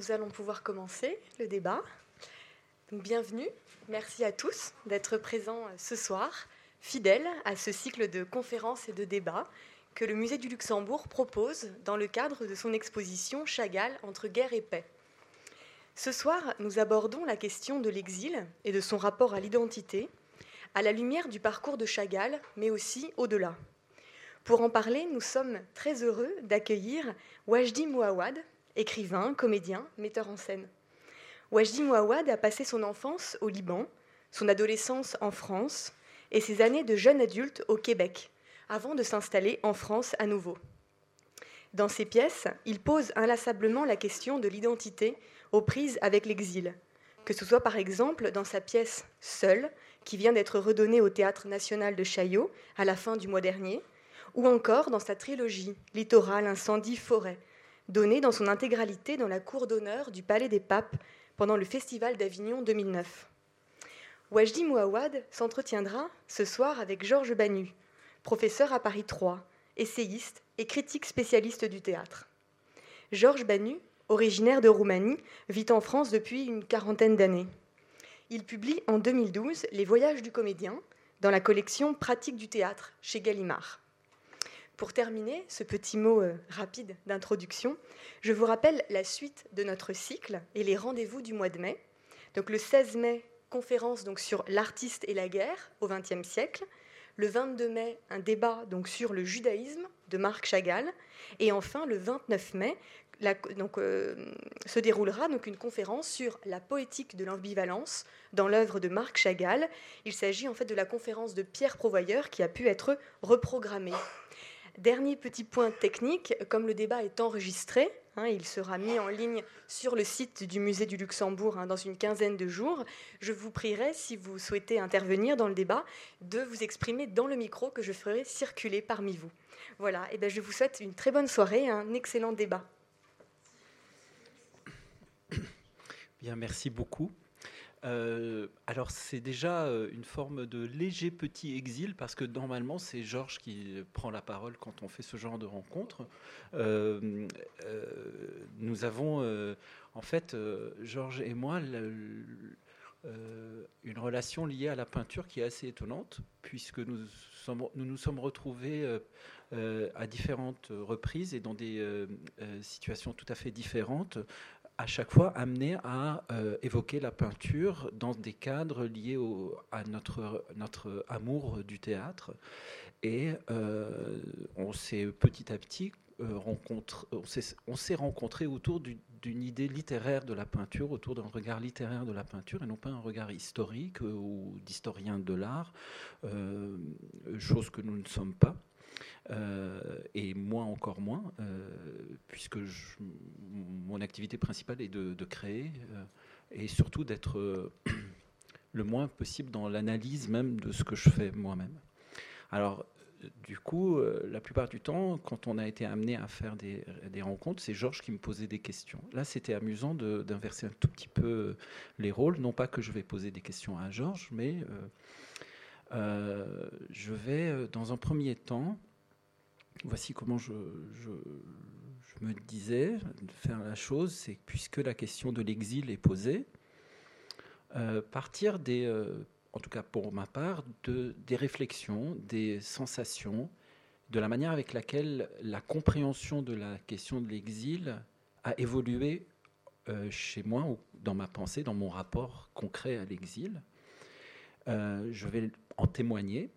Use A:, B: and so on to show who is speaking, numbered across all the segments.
A: nous allons pouvoir commencer le débat. bienvenue, merci à tous d'être présents ce soir, fidèles à ce cycle de conférences et de débats que le Musée du Luxembourg propose dans le cadre de son exposition Chagall entre guerre et paix. Ce soir, nous abordons la question de l'exil et de son rapport à l'identité, à la lumière du parcours de Chagall, mais aussi au-delà. Pour en parler, nous sommes très heureux d'accueillir Wajdi Mouawad, écrivain, comédien, metteur en scène. Wajdi Mouawad a passé son enfance au Liban, son adolescence en France et ses années de jeune adulte au Québec, avant de s'installer en France à nouveau. Dans ses pièces, il pose inlassablement la question de l'identité aux prises avec l'exil, que ce soit par exemple dans sa pièce Seul, qui vient d'être redonnée au Théâtre national de Chaillot à la fin du mois dernier, ou encore dans sa trilogie Littoral, incendie, forêt, donnée dans son intégralité dans la cour d'honneur du Palais des Papes pendant le Festival d'Avignon 2009. Wajdi Mouawad s'entretiendra ce soir avec Georges Banu, professeur à Paris 3, essayiste et critique spécialiste du théâtre. Georges Banu, originaire de Roumanie, vit en France depuis une quarantaine d'années. Il publie en 2012 Les Voyages du comédien dans la collection Pratique du théâtre chez Gallimard. Pour terminer ce petit mot euh, rapide d'introduction, je vous rappelle la suite de notre cycle et les rendez-vous du mois de mai. Donc le 16 mai, conférence donc sur l'artiste et la guerre au XXe siècle. Le 22 mai, un débat donc sur le judaïsme de Marc Chagall. Et enfin, le 29 mai, euh, se déroulera donc une conférence sur la poétique de l'ambivalence dans l'œuvre de Marc Chagall. Il s'agit en fait de la conférence de Pierre Provoyeur qui a pu être reprogrammée. Dernier petit point technique, comme le débat est enregistré, hein, il sera mis en ligne sur le site du musée du Luxembourg hein, dans une quinzaine de jours. Je vous prierai, si vous souhaitez intervenir dans le débat, de vous exprimer dans le micro que je ferai circuler parmi vous. Voilà, et bien je vous souhaite une très bonne soirée, un excellent débat.
B: Bien, merci beaucoup. Euh, alors c'est déjà euh, une forme de léger petit exil parce que normalement c'est Georges qui prend la parole quand on fait ce genre de rencontre. Euh, nous avons en fait Georges et moi une relation liée à la peinture qui est assez étonnante puisque nous nous, nous sommes retrouvés à différentes reprises et dans des situations tout à fait différentes à chaque fois amené à euh, évoquer la peinture dans des cadres liés à notre, notre amour du théâtre. Et euh, on s'est petit à petit euh, on s'est rencontré autour d'une idée littéraire de la peinture, autour d'un regard littéraire de la peinture, et non pas un regard historique ou d'historien de l'art, chose que nous ne sommes pas. Euh, et moi encore moins, euh, puisque mon activité principale est de, créer euh, et surtout d'être le moins possible dans l'analyse même de ce que je fais moi-même. Alors, du coup, la plupart du temps, quand on a été amené à faire des, rencontres, c'est Georges qui me posait des questions. Là, c'était amusant d'inverser un tout petit peu les rôles. Non pas que je vais poser des questions à Georges, mais je vais, dans un premier temps, voici comment je, me disais de faire la chose, c'est puisque la question de l'exil est posée, euh, partir des, euh, en tout cas pour ma part, de, des réflexions, des sensations, de la manière avec laquelle la compréhension de la question de l'exil a évolué euh, chez moi, ou dans ma pensée, dans mon rapport concret à l'exil. je vais en témoigner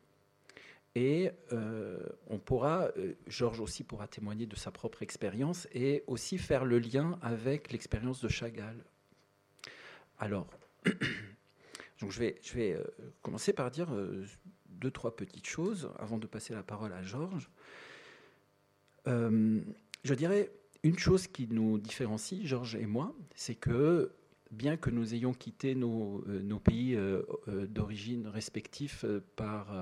B: et euh, on pourra, euh, Georges aussi pourra témoigner de sa propre expérience et aussi faire le lien avec l'expérience de Chagall. Alors, donc je vais, je vais euh, commencer par dire deux, trois petites choses avant de passer la parole à Georges. je dirais une chose qui nous différencie, Georges et moi, c'est que bien que nous ayons quitté nos, nos pays d'origine respectifs par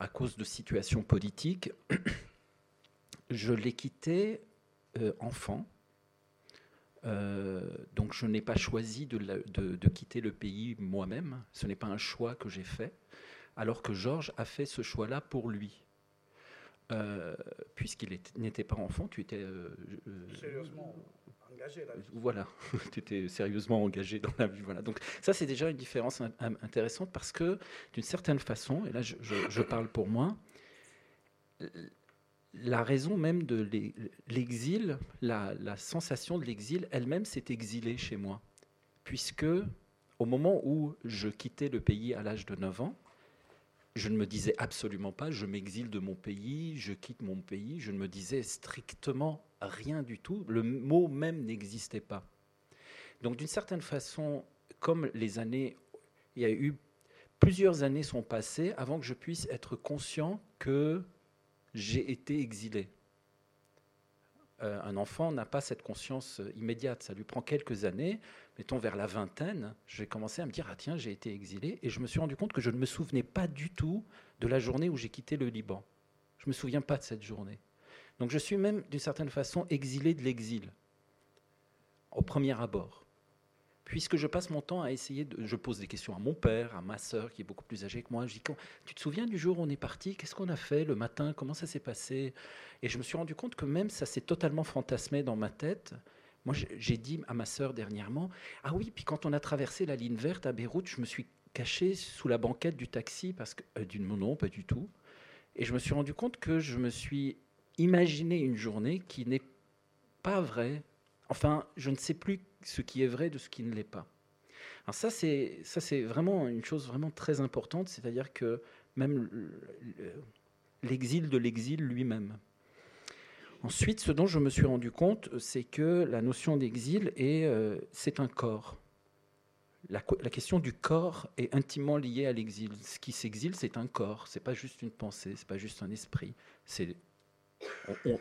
B: à cause de situations politiques, je l'ai quitté euh, enfant. Euh, donc je n'ai pas choisi de, de, quitter le pays moi-même. Ce n'est pas un choix que j'ai fait, alors que Georges a fait ce choix-là pour lui. Euh, puisqu'il n'était pas enfant, tu étais...
C: Sérieusement
B: Voilà, tu étais sérieusement engagé dans la vie. Voilà. Donc ça, c'est déjà une différence intéressante parce que d'une certaine façon, et là je, parle pour moi, la raison même de l'exil, la, la sensation de l'exil elle-même s'est exilée chez moi. Puisque au moment où je quittais le pays à l'âge de 9 ans, je ne me disais absolument pas je m'exile de mon pays, je quitte mon pays, je ne me disais strictement rien du tout, le mot même n'existait pas. Donc d'une certaine façon, comme les années, il y a eu plusieurs années sont passées avant que je puisse être conscient que j'ai été exilé. Euh, un enfant n'a pas cette conscience immédiate, ça lui prend quelques années, mettons vers la vingtaine, j'ai commencé à me dire ah tiens j'ai été exilé et je me suis rendu compte que je ne me souvenais pas du tout de la journée où j'ai quitté le Liban. Je me souviens pas de cette journée. Donc je suis même d'une certaine façon exilé de l'exil au premier abord. Puisque je passe mon temps à essayer de. Je pose des questions à mon père, à ma sœur qui est beaucoup plus âgée que moi. Je dis Tu te souviens du jour où on est parti? Qu'est-ce qu'on a fait le matin? Comment ça s'est passé? Et je me suis rendu compte que même ça s'est totalement fantasmé dans ma tête. Moi, j'ai dit à ma sœur dernièrement Ah oui, puis quand on a traversé la ligne verte à Beyrouth, je me suis caché sous la banquette du taxi parce que. Euh, non, pas du tout. Et je me suis rendu compte que je me suis imaginé une journée qui n'est pas vraie. Enfin, je ne sais plus ce qui est vrai de ce qui ne l'est pas. Alors ça, c'est vraiment une chose vraiment très importante, c'est-à-dire que même l'exil de l'exil lui-même. Ensuite, ce dont je me suis rendu compte, c'est que la notion d'exil est, euh, c'est un corps. La, question du corps est intimement liée à l'exil. Ce qui s'exile, c'est un corps. C'est pas juste une pensée, c'est pas juste un esprit. On,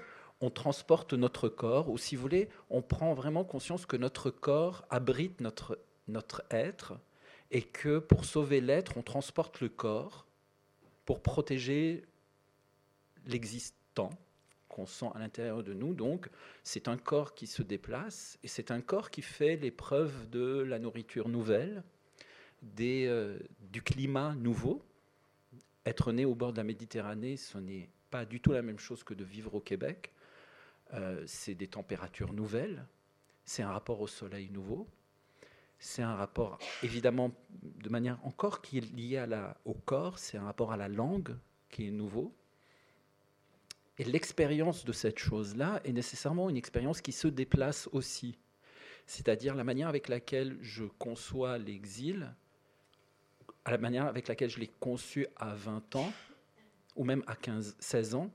B: transporte notre corps, ou si vous voulez, on prend vraiment conscience que notre corps abrite notre, notre être, et que pour sauver l'être, on transporte le corps pour protéger l'existant qu'on sent à l'intérieur de nous. Donc, c'est un corps qui se déplace et c'est un corps qui fait l'épreuve de la nourriture nouvelle, des, euh, du climat nouveau. Être né au bord de la Méditerranée, ce n'est pas du tout la même chose que de vivre au Québec. Euh, c'est des températures nouvelles, c'est un rapport au soleil nouveau, c'est un rapport évidemment de manière encore qui est liée à la, au corps, c'est un rapport à la langue qui est nouveau, et l'expérience de cette chose-là est nécessairement une expérience qui se déplace aussi. C'est-à-dire la manière avec laquelle je conçois l'exil, à la manière avec laquelle je l'ai conçu à 20 ans, ou même à 15, 16 ans,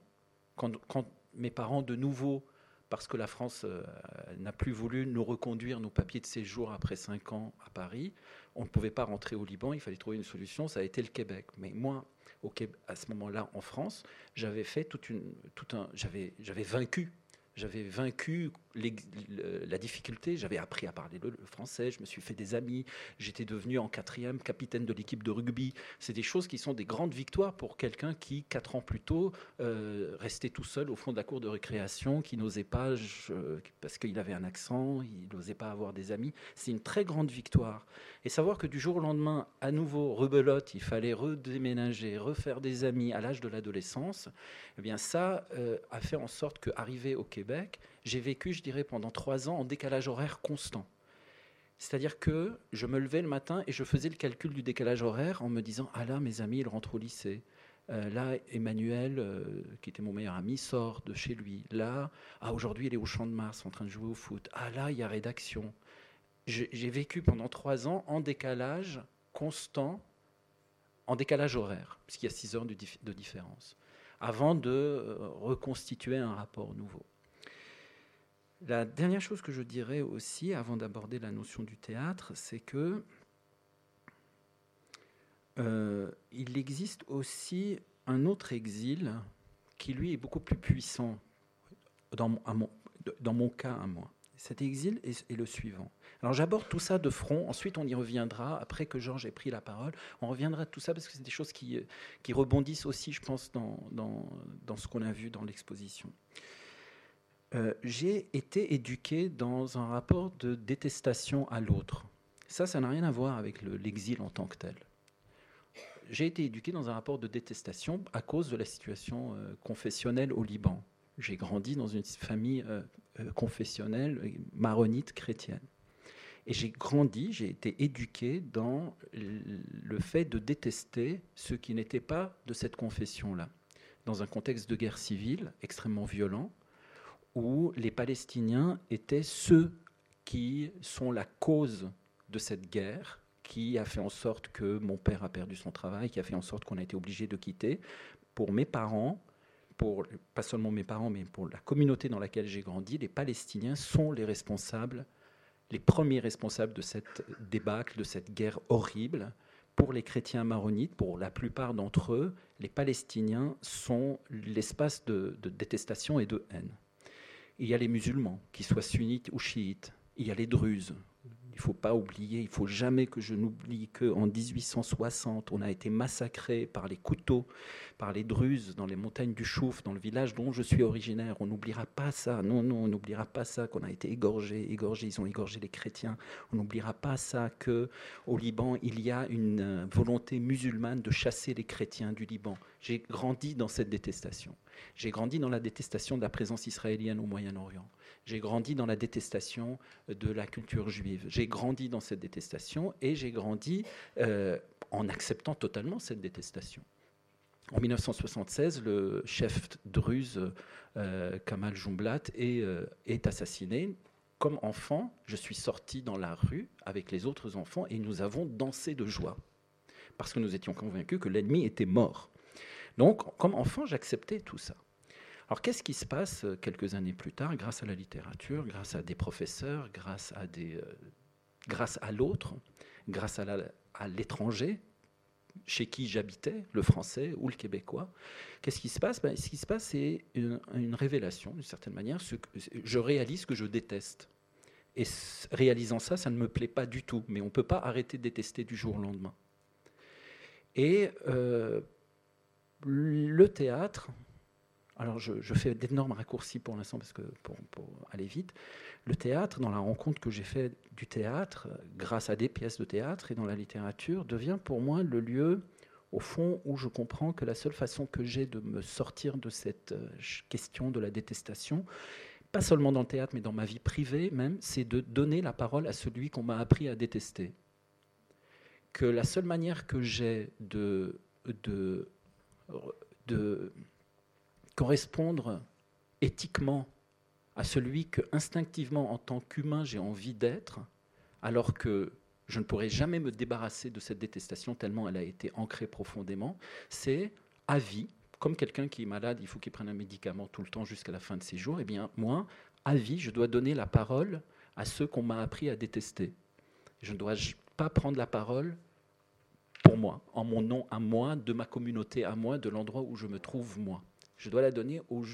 B: quand, mes parents de nouveau, parce que la France euh, n'a plus voulu nous reconduire nos papiers de séjour après 5 ans à Paris, on ne pouvait pas rentrer au Liban, il fallait trouver une solution, ça a été le Québec. Mais moi, à ce moment-là en France, j'avais fait toute une, tout un, j'avais, j'avais vaincu j'avais vaincu la difficulté, j'avais appris à parler le, français, je me suis fait des amis, j'étais devenu en quatrième capitaine de l'équipe de rugby. C'est des choses qui sont des grandes victoires pour quelqu'un qui, quatre ans plus tôt, euh, restait tout seul au fond de la cour de récréation, qui n'osait pas, parce qu'il avait un accent, il n'osait pas avoir des amis. C'est une très grande victoire. Et savoir que du jour au lendemain, à nouveau, rebelote, il fallait redéménager, refaire des amis à l'âge de l'adolescence, eh bien ça euh, a fait en sorte qu'arrivé au Québec, j'ai vécu, je dirais, pendant trois ans en décalage horaire constant. C'est-à-dire que je me levais le matin et je faisais le calcul du décalage horaire en me disant Ah là, mes amis, ils rentrent au lycée. Euh, là, Emmanuel, euh, qui était mon meilleur ami, sort de chez lui. Là, ah, aujourd'hui, il est au Champ de Mars en train de jouer au foot. Ah là, il y a rédaction. J'ai vécu pendant trois ans en décalage constant, en décalage horaire, puisqu'il y a six heures de différence avant de euh, reconstituer un rapport nouveau. La dernière chose que je dirais aussi, avant d'aborder la notion du théâtre, c'est que euh, il existe aussi un autre exil qui, lui, est beaucoup plus puissant dans mon, cas à moi. Cet exil est, le suivant. Alors j'aborde tout ça de front, ensuite on y reviendra, après que Georges ait pris la parole, on reviendra à tout ça parce que c'est des choses qui, qui rebondissent aussi, je pense, dans ce qu'on a vu dans l'exposition. Euh, j'ai été éduqué dans un rapport de détestation à l'autre. Ça, ça n'a rien à voir avec l'exil en tant que tel. J'ai été éduqué dans un rapport de détestation à cause de la situation euh, confessionnelle au Liban. J'ai grandi dans une famille euh, confessionnelle, maronite, chrétienne. Et j'ai grandi, j'ai été éduqué dans le fait de détester ceux qui n'étaient pas de cette confession-là, dans un contexte de guerre civile extrêmement violent, où les Palestiniens étaient ceux qui sont la cause de cette guerre, qui a fait en sorte que mon père a perdu son travail, qui a fait en sorte qu'on a été obligé de quitter. Pour mes parents, pour pas seulement mes parents, mais pour la communauté dans laquelle j'ai grandi, les Palestiniens sont les responsables, les premiers responsables de cette débâcle, de cette guerre horrible. Pour les chrétiens maronites, pour la plupart d'entre eux, les Palestiniens sont l'espace de, de détestation et de haine. Il y a les musulmans, qu'ils soient sunnites ou chiites. Il y a les druzes, il ne faut pas oublier, il faut jamais que je n'oublie qu'en 1860, on a été massacré par les couteaux, par les Druzes dans les montagnes du Chouf, dans le village dont je suis originaire. On n'oubliera pas ça. Non, non, on n'oubliera pas ça qu'on a été égorgé, égorgé. Ils ont égorgé les chrétiens. On n'oubliera pas ça que au Liban il y a une euh, volonté musulmane de chasser les chrétiens du Liban. J'ai grandi dans cette détestation. J'ai grandi dans la détestation de la présence israélienne au Moyen-Orient. J'ai grandi dans la détestation de la culture juive. J'ai grandi dans cette détestation et j'ai grandi euh, en acceptant totalement cette détestation. En 1976, le chef druze euh, Kamal Jumblat euh, est assassiné. Comme enfant, je suis sorti dans la rue avec les autres enfants et nous avons dansé de joie parce que nous étions convaincus que l'ennemi était mort. Donc, comme enfant, j'acceptais tout ça. Alors qu'est-ce qui se passe euh, quelques années plus tard grâce à la littérature, grâce à des professeurs, grâce à, des, euh, grâce à l'autre, grâce à l'étranger chez qui j'habitais, le français ou le québécois. Qu'est-ce qui se passe? Ben, Ce qui se passe, c'est une, révélation, d'une certaine manière. Je réalise que je déteste. Et réalisant ça, ça ne me plaît pas du tout. Mais on ne peut pas arrêter de détester du jour au lendemain. Et euh, le théâtre, alors je, fais d'énormes raccourcis pour l'instant parce que pour, aller vite. Le théâtre, dans la rencontre que j'ai fait du théâtre, grâce à des pièces de théâtre et dans la littérature, devient pour moi le lieu, au fond, où je comprends que la seule façon que j'ai de me sortir de cette euh, question de la détestation, pas seulement dans le théâtre, mais dans ma vie privée même, c'est de donner la parole à celui qu'on m'a appris à détester. Que la seule manière que j'ai de, de correspondre éthiquement à celui que instinctivement en tant qu'humain j'ai envie d'être, alors que je ne pourrai jamais me débarrasser de cette détestation tellement elle a été ancrée profondément, c'est à vie, comme quelqu'un qui est malade, il faut qu'il prenne un médicament tout le temps jusqu'à la fin de ses jours, et eh bien moi, à vie, je dois donner la parole à ceux qu'on m'a appris à détester. Je ne dois pas prendre la parole pour moi, en mon nom à moi, de ma communauté à moi, de l'endroit où je me trouve moi. Je dois la donner aux...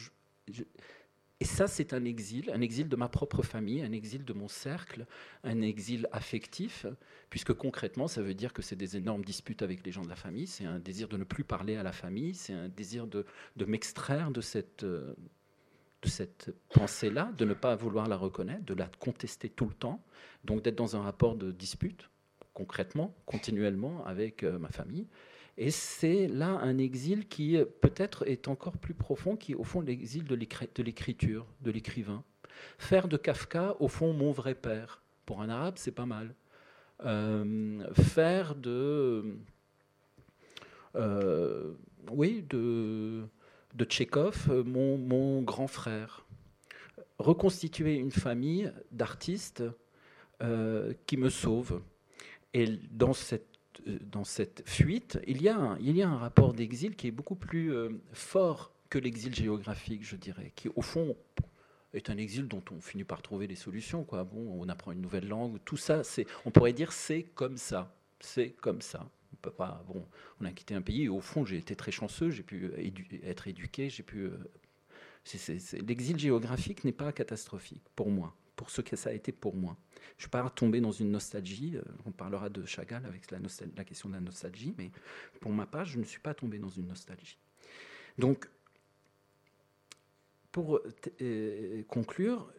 B: Et ça, c'est un exil, un exil de ma propre famille, un exil de mon cercle, un exil affectif, puisque concrètement, ça veut dire que c'est des énormes disputes avec les gens de la famille, c'est un désir de ne plus parler à la famille, c'est un désir de, de m'extraire de cette, de cette pensée-là, de ne pas vouloir la reconnaître, de la contester tout le temps, donc d'être dans un rapport de dispute, concrètement, continuellement avec euh, ma famille. Et c'est là un exil qui peut-être est encore plus profond, qui est au fond l'exil de l'écriture, de l'écrivain. Faire de Kafka, au fond, mon vrai père. Pour un arabe, c'est pas mal. Euh, faire de. Euh, oui, de, de Tchékov, mon, mon, grand frère. Reconstituer une famille d'artistes euh, qui me sauve. Et dans cette euh, dans cette fuite, il y a un, il y a un rapport d'exil qui est beaucoup plus euh, fort que l'exil géographique, je dirais, qui au fond est un exil dont on finit par trouver des solutions. Quoi. Bon, on apprend une nouvelle langue, tout ça, c'est, on pourrait dire c'est comme ça, c'est comme ça. On peut pas, bon, on a quitté un pays et au fond j'ai été très chanceux, j'ai pu être éduqué, j'ai pu. Euh, l'exil géographique n'est pas catastrophique pour moi pour ce que ça a été pour moi. Je ne suis pas tombé dans une nostalgie, euh, on parlera de Chagall avec la, question de la nostalgie, mais pour ma part, je ne suis pas tombé dans une nostalgie. Donc, pour euh, conclure,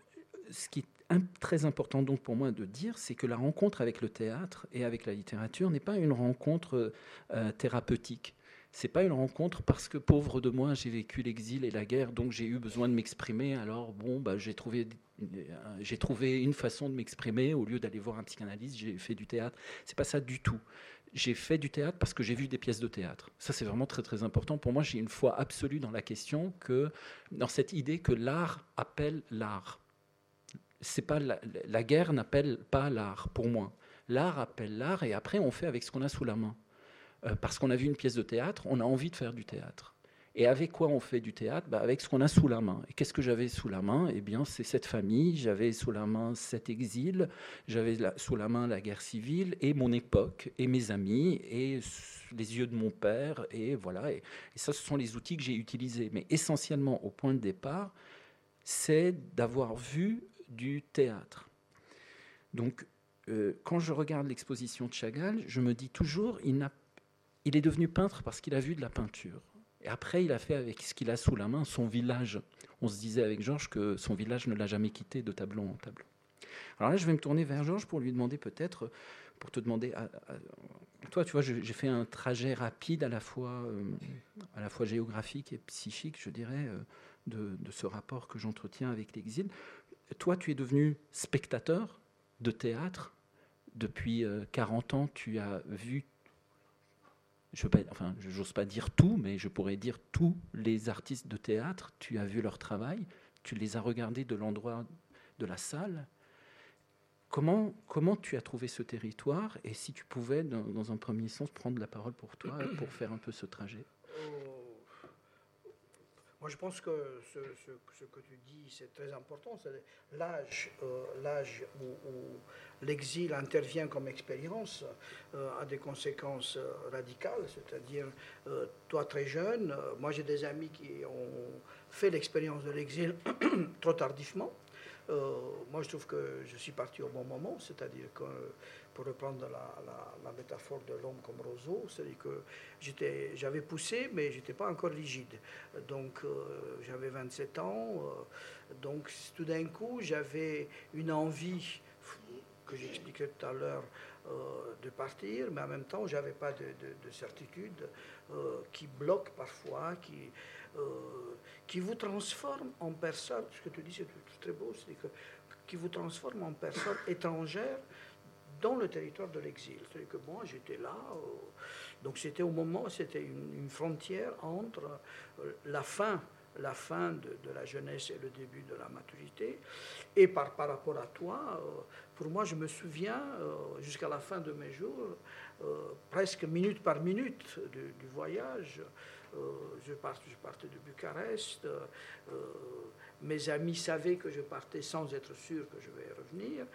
B: ce qui est très important donc pour moi de dire, c'est que la rencontre avec le théâtre et avec la littérature n'est pas une rencontre euh, thérapeutique. C'est pas une rencontre parce que pauvre de moi, j'ai vécu l'exil et la guerre, donc j'ai eu besoin de m'exprimer. Alors bon, bah, j'ai trouvé j'ai trouvé une façon de m'exprimer au lieu d'aller voir un psychanalyste. J'ai fait du théâtre. C'est pas ça du tout. J'ai fait du théâtre parce que j'ai vu des pièces de théâtre. Ça, c'est vraiment très très important. Pour moi, j'ai une foi absolue dans la question que dans cette idée que l'art appelle l'art. C'est pas la guerre n'appelle pas l'art pour moi. L'art appelle l'art et après on fait avec ce qu'on a sous la main. Euh, parce qu'on a vu une pièce de théâtre, on a envie de faire du théâtre. Et avec quoi on fait du théâtre bah Avec ce qu'on a sous la main. Et qu'est-ce que j'avais sous la main? Eh bien, c'est cette famille, j'avais sous la main cet exil, j'avais sous la main la guerre civile, et mon époque, et mes amis, et les yeux de mon père, et voilà. Et, ça, ce sont les outils que j'ai utilisés. Mais essentiellement, au point de départ, c'est d'avoir vu du théâtre. Donc, euh, quand je regarde l'exposition de Chagall, je me dis toujours, il n'a il est devenu peintre parce qu'il a vu de la peinture. Et après, il a fait avec ce qu'il a sous la main son village. On se disait avec Georges que son village ne l'a jamais quitté de tableau en tableau. Alors là, je vais me tourner vers Georges pour lui demander peut-être, pour te demander, toi, tu vois, j'ai fait un trajet rapide à la fois, euh, à la fois géographique et psychique, je dirais, euh, de, de, ce rapport que j'entretiens avec l'exil. Toi, tu es devenu spectateur de théâtre. Depuis 40 euh, ans, tu as vu je n'ose pas dire tout, mais je pourrais dire tous les artistes de théâtre, tu as vu leur travail, tu les as regardés de l'endroit de la salle. Comment, comment tu as trouvé ce territoire Et si tu pouvais, dans, un premier sens, prendre la parole pour toi, pour faire un peu ce trajet?
C: Moi, je pense que ce, que tu dis, c'est très important. L'âge, euh, l'âge où, l'exil intervient comme expérience euh, a des conséquences euh, radicales. C'est-à-dire, toi très jeune, moi j'ai des amis qui ont fait l'expérience de l'exil trop tardivement. moi, je trouve que je suis parti au bon moment, c'est-à-dire que pour reprendre la, métaphore de l'homme comme roseau, c'est-à-dire que j'avais poussé, mais je n'étais pas encore rigide. Donc euh, j'avais 27 ans, euh, donc tout d'un coup j'avais une envie que j'expliquais tout à l'heure euh, de partir, mais en même temps j'avais pas de, certitude qui bloque parfois, qui, qui vous transforme en personne. Ce que tu dis c'est très beau, c'est que qui vous transforme en personne étrangère dans le territoire de l'exil. C'est-à-dire que moi, j'étais là. Euh, donc c'était au moment, c'était une, frontière entre euh, la fin, la fin de, la jeunesse et le début de la maturité. Et par, rapport à toi, euh, pour moi, je me souviens jusqu'à la fin de mes jours, presque minute par minute du, voyage. je, partais, je partais de Bucarest mes amis savaient que je partais sans être sûr que je vais revenir.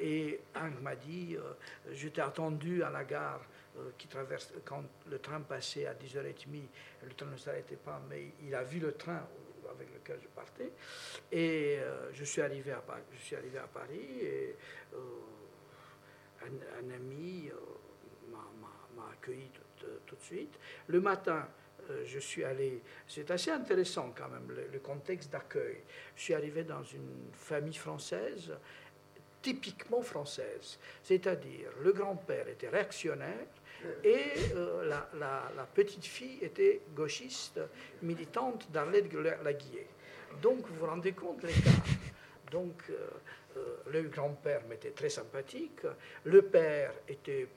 C: Et un m'a dit, euh, je t'ai attendu à la gare euh, quand le train passait à 10h30, le train ne s'arrêtait pas, mais il a vu le train avec lequel je partais. Et euh, je, suis arrivé à, Paris et un, ami m'a accueilli tout de suite. Le matin, euh, je suis allé, c'est assez intéressant quand même, le, contexte d'accueil. Je suis arrivé dans une famille française, typiquement française, c'est-à-dire le grand-père était réactionnaire et euh, la, petite fille était gauchiste, militante d'Arlette Laguillet. Donc vous vous rendez compte l'écart. Donc euh, le grand-père m'était très sympathique, le père était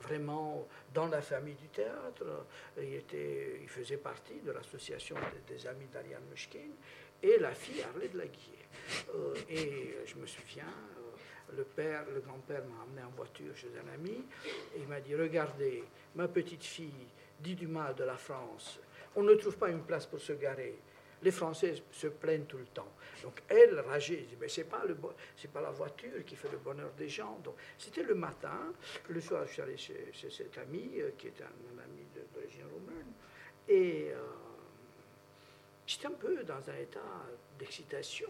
C: vraiment dans la famille du théâtre. Il, était, il faisait partie de l'association des, amis d'Ariane Mushkin et la fille Arlette Laguier. Euh, et je me souviens, euh, le père, le grand-père m'a amené en voiture chez un ami et il m'a dit Regardez, ma petite fille dit du mal de la France. On ne trouve pas une place pour se garer. Les Français se plaignent tout le temps. Donc elle rageait, mais c'est pas, le, c'est pas la voiture qui fait le bonheur des gens. Donc c'était le matin, le soir je suis allé chez, cet ami, euh, qui est un, ami d'origine roumaine, et euh, j'étais un peu dans un état d'excitation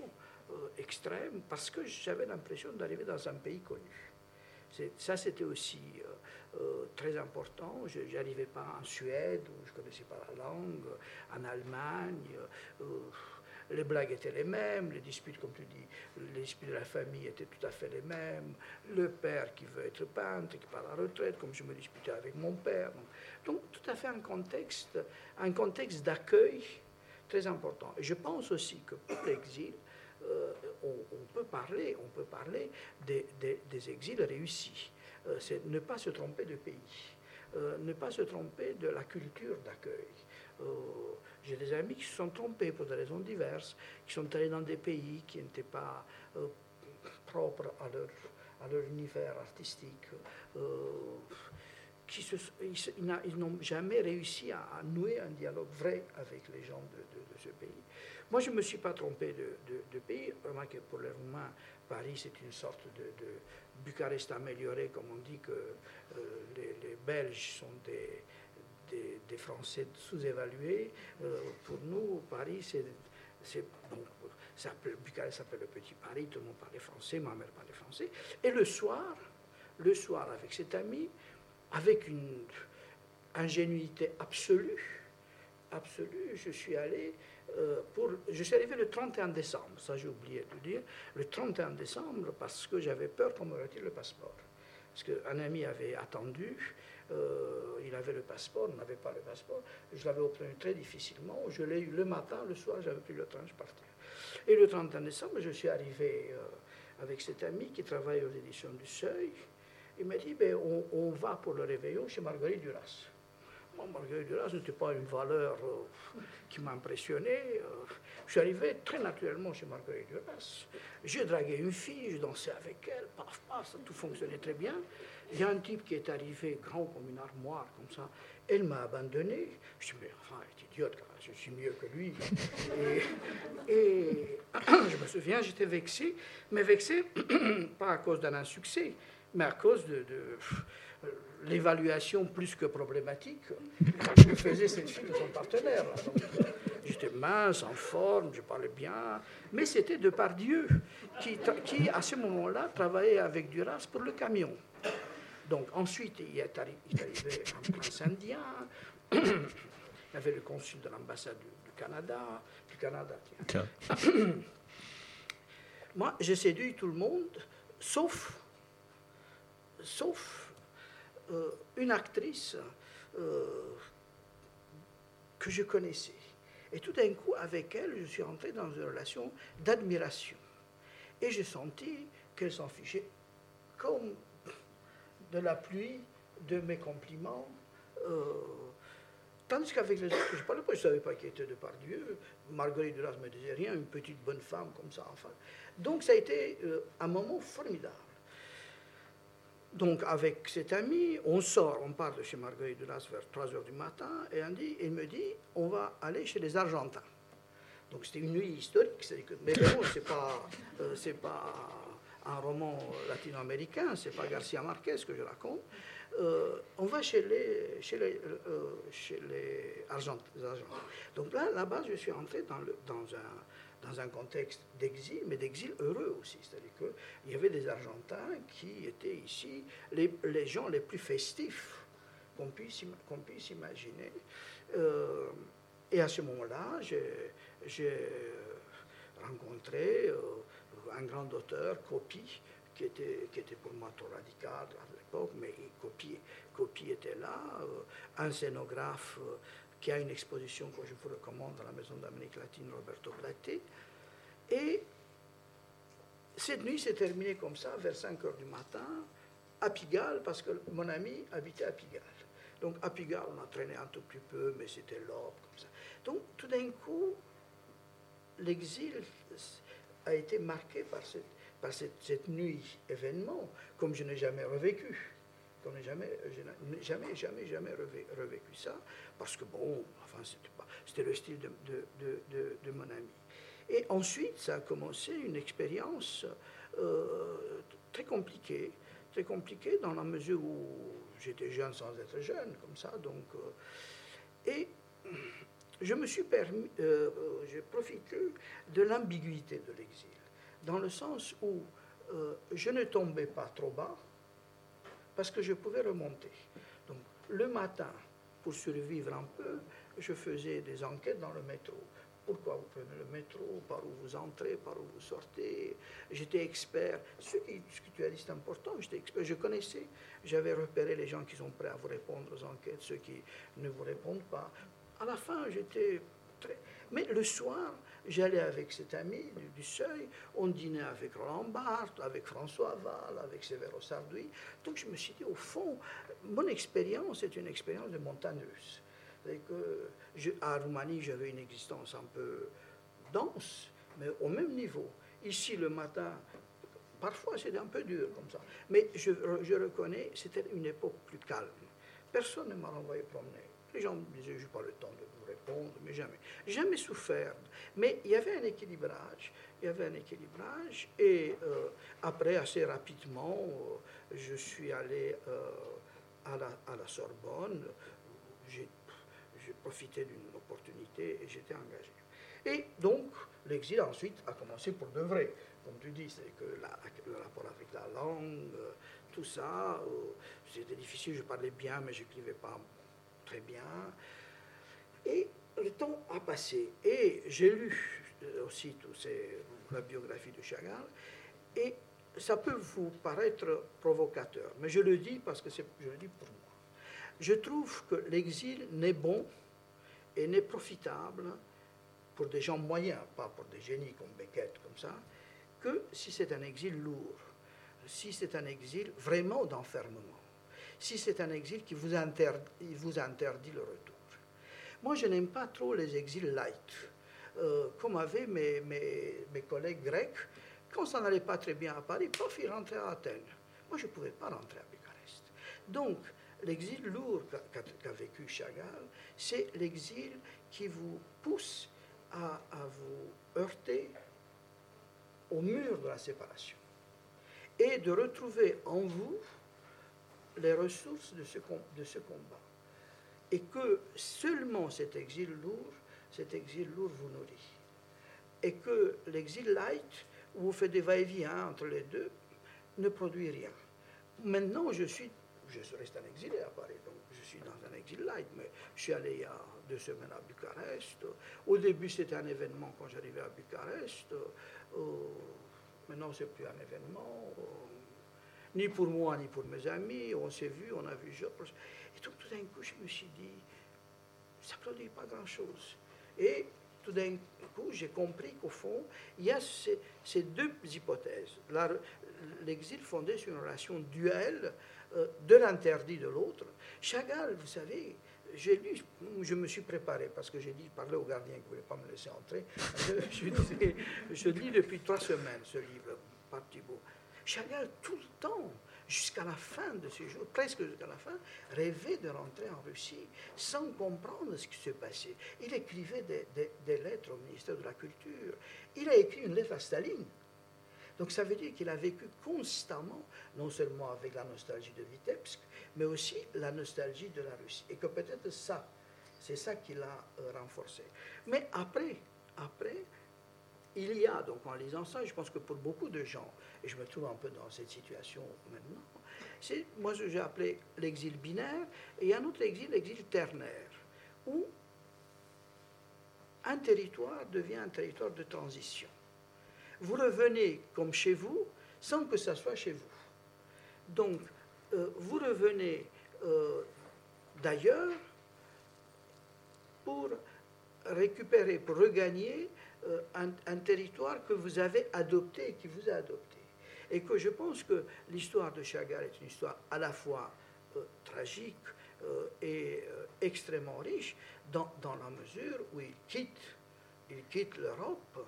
C: euh, extrême, parce que j'avais l'impression d'arriver dans un pays connu. ça, c'était aussi très important. Je n'arrivais pas en Suède, où je ne connaissais pas la langue, en Allemagne. les blagues étaient les mêmes, les disputes, comme tu dis, les disputes de la famille étaient tout à fait les mêmes. Le père qui veut être peintre, qui part à la retraite, comme je me disputais avec mon père. Donc, tout à fait un contexte, un contexte d'accueil très important. Et je pense aussi que pour l'exil, euh, on, peut parler, on peut parler des, des, exils réussis. Euh, c'est ne pas se tromper de pays, euh, ne pas se tromper de la culture d'accueil. J'ai des amis qui se sont trompés pour des raisons diverses, qui sont allés dans des pays qui n'étaient pas propres à leur, univers artistique. Qui n'ont jamais réussi à, nouer un dialogue vrai avec les gens de, de ce pays. Moi, je ne me suis pas trompé de, pays. Remarquez, pour les Roumains, Paris, c'est une sorte de, Bucarest amélioré, comme on dit que euh, les, Belges sont des, des, Français sous-évalués. Euh, pour nous, Paris, c'est. Bucarest s'appelle le petit Paris, tout le monde parlait français, ma mère parlait français. Et le soir, le soir, avec cet ami, avec une ingénuité absolue, absolue, je suis allé euh, je suis arrivé le 31 décembre, ça j'ai oublié de dire, le 31 décembre parce que j'avais peur qu'on me retire le passeport. Parce qu'un ami avait attendu, euh, il avait le passeport, on n'avait pas le passeport, je l'avais obtenu très difficilement, je l'ai eu le matin, le soir, j'avais pris le train, je partais. Et le 31 décembre, je suis arrivé euh, avec cet ami qui travaille aux éditions du Seuil, il m'a dit, ben, on, va pour le réveillon chez Marguerite Duras. Marguerite Duras n'était pas une valeur euh, qui m'impressionnait. Euh. je suis arrivé très naturellement chez Marguerite Duras. J'ai dragué une fille, je dansais avec elle, paf, paf, tout fonctionnait très bien. Il y a un type qui est arrivé, grand comme une armoire, comme ça. Elle m'a abandonné. Je me suis dit, mais enfin, elle est idiote, je suis mieux que lui. et, je me souviens, j'étais vexé, mais vexé pas à cause d'un insuccès, mais à cause de l'évaluation plus que problématique que faisait cette fille de son partenaire. J'étais mince, en forme, je parlais bien, mais c'était de par Dieu qui, qui, à ce moment-là, travaillait avec Duras pour le camion. Donc ensuite, il est, arrivé un prince indien, il y avait le consul de l'ambassade du, Canada, du Canada, tiens. Moi, j'ai séduit tout le monde, sauf, sauf euh, une actrice euh, que je connaissais. Et tout d'un coup, avec elle, je suis entré dans une relation d'admiration. Et j'ai senti qu'elle s'en fichait comme de la pluie de mes compliments. Euh, tandis qu'avec les autres, je parlais je ne savais pas qui était de par Dieu. Marguerite Duras me disait rien, une petite bonne femme comme ça, enfin. Donc ça a été un moment formidable. Donc, avec cet ami, on sort, on part de chez Marguerite Duras vers 3 h du matin, et dit, il me dit on va aller chez les Argentins. Donc, c'était une nuit historique, mais bon, ce n'est pas, euh, pas un roman latino-américain, ce n'est pas Garcia Marquez que je raconte. Euh, on va chez les, chez les, euh, chez les Argentins. Donc là, là-bas, je suis entré dans, le, dans un dans un contexte d'exil, mais d'exil heureux aussi. C'est-à-dire qu'il y avait des Argentins qui étaient ici les, les gens les plus festifs qu'on puisse, qu'on puisse imaginer. Euh, et à ce moment-là, j'ai rencontré euh, un grand auteur, Copy, qui était, qui était pour moi trop radical à l'époque, mais Copy, Copy était là, euh, un scénographe qui a une exposition que je vous recommande dans la Maison d'Amérique latine, Roberto Platti. Et cette nuit s'est terminée comme ça, vers 5 heures du matin, à Pigalle, parce que mon ami habitait à Pigalle. Donc à Pigalle, on a traîné un tout petit peu, mais c'était l'ordre, comme ça. Donc tout d'un coup, l'exil a été marqué par cette nuit événement, comme je n'ai jamais revécu. On n'a jamais, jamais, jamais, jamais revécu ça, parce que bon, enfin, c'était le style de, mon ami. Et ensuite, ça a commencé une expérience euh, très compliquée, très compliquée dans la mesure où j'étais jeune sans être jeune, comme ça, donc. Euh, et je me suis permis, euh, j'ai profité de l'ambiguïté de l'exil, dans le sens où je ne tombais pas trop bas, parce que je pouvais remonter. Donc, le matin, pour survivre un peu, je faisais des enquêtes dans le métro. pourquoi vous prenez le métro, par où vous entrez, par où vous sortez? J'étais expert. Ce, qui, ce que tu as important. J'étais expert. Je connaissais. J'avais repéré les gens qui sont prêts à vous répondre aux enquêtes, ceux qui ne vous répondent pas. À la fin, j'étais très. Mais le soir, j'allais avec cet ami du, Seuil. On dînait avec Roland Barthes, avec François Val, avec Sévéro Sarduy. Donc je me suis dit, au fond, mon expérience est une expérience de montagneuse que je, à Roumanie, j'avais une existence un peu dense, mais au même niveau. Ici, le matin, parfois c'était un peu dur comme ça. Mais je, je reconnais, c'était une époque plus calme. Personne ne m'a renvoyé promener. Les gens me disaient, je n'ai pas le temps de répondre, mais jamais. Jamais souffert. Mais il y avait un équilibrage. Il y avait un équilibrage. Et euh, après, assez rapidement, euh, je suis allé euh, à, la, la Sorbonne. J'ai profité d'une opportunité et j'étais engagé. Et donc, l'exil ensuite a commencé pour de vrai. Comme tu dis, c'est que le rapport avec la langue, tout ça, c'était difficile, je parlais bien, mais je n'écrivais pas très bien. Et le temps a passé. Et j'ai lu euh, aussi la biographie de Chagall. Et ça peut vous paraître provocateur, mais je le dis parce que je le dis pour moi je trouve que l'exil n'est bon et n'est profitable pour des gens moyens, pas pour des génies comme Beckett, comme ça, que si c'est un exil lourd, si c'est un exil vraiment d'enfermement, si c'est un exil qui vous interdit, vous interdit le retour. Moi, je n'aime pas trop les exils light, euh, comme avaient mes, mes, mes, collègues grecs. Quand ça n'allait pas très bien à Paris, pof, ils rentraient à Athènes. Moi, je ne pouvais pas rentrer à Bucarest. Donc, l'exil lourd qu'a vécu Chagall, c'est l'exil qui vous pousse à, vous heurter au mur de la séparation et de retrouver en vous les ressources de ce, de ce combat. Et que seulement cet exil lourd, cet exil lourd vous nourrit. Et que l'exil light, où vous faites des va-et-vient entre les deux, ne produit rien. Maintenant, je suis je reste un exilé à Paris, donc je suis dans un exil light, mais je suis allé il y a deux semaines à Bucarest. Au début, c'était un événement quand j'arrivais à Bucarest. Euh, maintenant, c'est plus un événement, ni pour moi, ni pour mes amis. On s'est vu, on a vu Georges. Et donc, tout d'un coup, je me suis dit, ça ne produit pas grand-chose. Et tout d'un coup, j'ai compris qu'au fond, il y a ces, ces deux hypothèses. L'exil fondé sur une relation duelle euh, de l'interdit de l'autre. Chagall, vous savez, j'ai lu, je me suis préparé parce que j'ai dit, parler au gardien qui ne voulait pas me laisser entrer. Je, lis depuis trois semaines ce livre par Thibault. Chagall, tout le temps, jusqu'à la fin de ses jours, presque jusqu'à la fin, rêvait de rentrer en Russie sans comprendre ce qui se passait. Il écrivait des, des lettres au ministère de la Culture. Il a écrit une lettre à Staline donc ça veut dire qu'il a vécu constamment, non seulement avec la nostalgie de Vitebsk, mais aussi la nostalgie de la Russie. Et que peut-être ça, c'est ça qui l'a euh, renforcé. Mais après, après, il y a, donc en lisant ça, je pense que pour beaucoup de gens, et je me trouve un peu dans cette situation maintenant, c'est moi ce que j'ai appelé l'exil binaire, et il y a un autre exil, l'exil ternaire, où un territoire devient un territoire de transition vous revenez comme chez vous sans que ça soit chez vous. Donc, euh, vous revenez euh, d'ailleurs pour récupérer, pour regagner euh, un, territoire que vous avez adopté, qui vous a adopté. Et que je pense que l'histoire de Chagall est une histoire à la fois tragique et extrêmement riche, dans, dans, la mesure où il quitte, il quitte l'Europe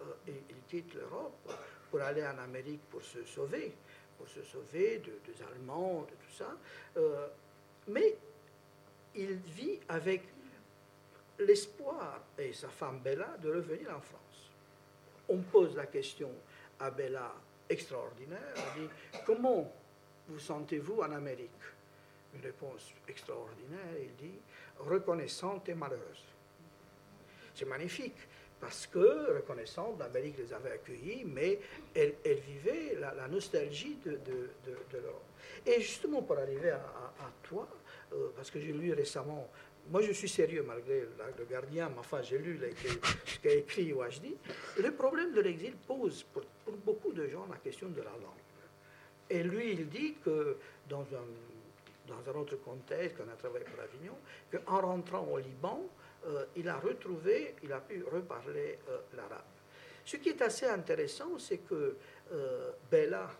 C: euh, il quitte l'Europe pour aller en Amérique pour se sauver, pour se sauver de, des Allemands, de tout ça. Euh, mais il vit avec l'espoir, et sa femme Bella, de revenir en France. On pose la question à Bella extraordinaire, elle dit, comment vous sentez-vous en Amérique? Une réponse extraordinaire, il dit, reconnaissante et malheureuse. C'est magnifique parce que, reconnaissante, l'Amérique les avait accueillis, mais elle, vivait la, nostalgie de, l'Europe. Et justement, pour arriver à, toi, euh, parce que j'ai lu récemment moi je suis sérieux malgré le gardien, mais enfin j'ai lu ce qu'a écrit Wajdi. Le problème de l'exil pose pour, beaucoup de gens la question de la langue. Et lui, il dit que dans un, dans un autre contexte, qu'on a travaillé pour Avignon, qu'en rentrant au Liban, euh, il a retrouvé, il a pu reparler euh, l'arabe. Ce qui est assez intéressant, c'est que euh, Bella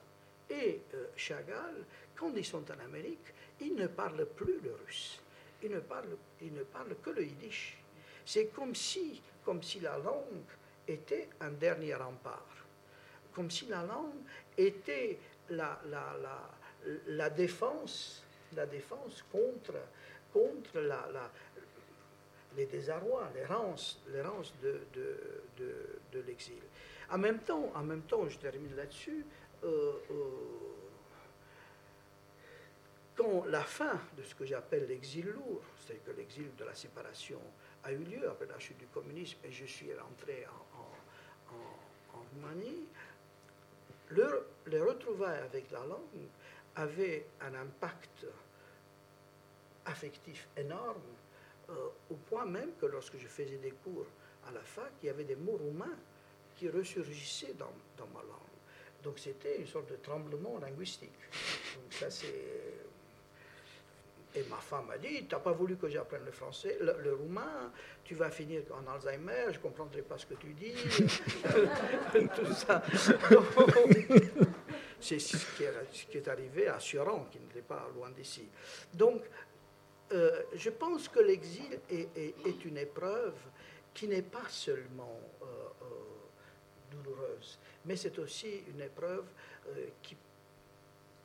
C: et Chagall, quand ils sont en Amérique, ils ne parlent plus le russe. Ils ne parlent, ils ne parlent que le yiddish. C'est comme si, comme si la langue était un dernier rempart. Comme si la langue était la, la, la, la défense, la défense contre, contre la, les désarrois, l'errance de, de, de, de l'exil. En même temps, en même temps, je termine là-dessus, euh, euh, quand la fin de ce que j'appelle l'exil lourd, c'est que l'exil de la séparation a eu lieu après la chute du communisme et je suis rentré en, Roumanie, le, les retrouvailles avec la langue avaient un impact affectif énorme euh, au point même que lorsque je faisais des cours à la fac, il y avait des mots roumains qui ressurgissaient dans, dans ma langue. Donc c'était une sorte de tremblement linguistique. Donc ça c'est... Et ma femme m'a dit, tu n'as pas voulu que j'apprenne le français, le, le, roumain, tu vas finir en Alzheimer, je ne comprendrai pas ce que tu dis, tout ça. C'est ce, ce qui est arrivé à Suran, qui n'était pas loin d'ici. Donc, euh, je pense que l'exil est, est, est, une épreuve qui n'est pas seulement euh, euh, douloureuse, mais c'est aussi une épreuve qui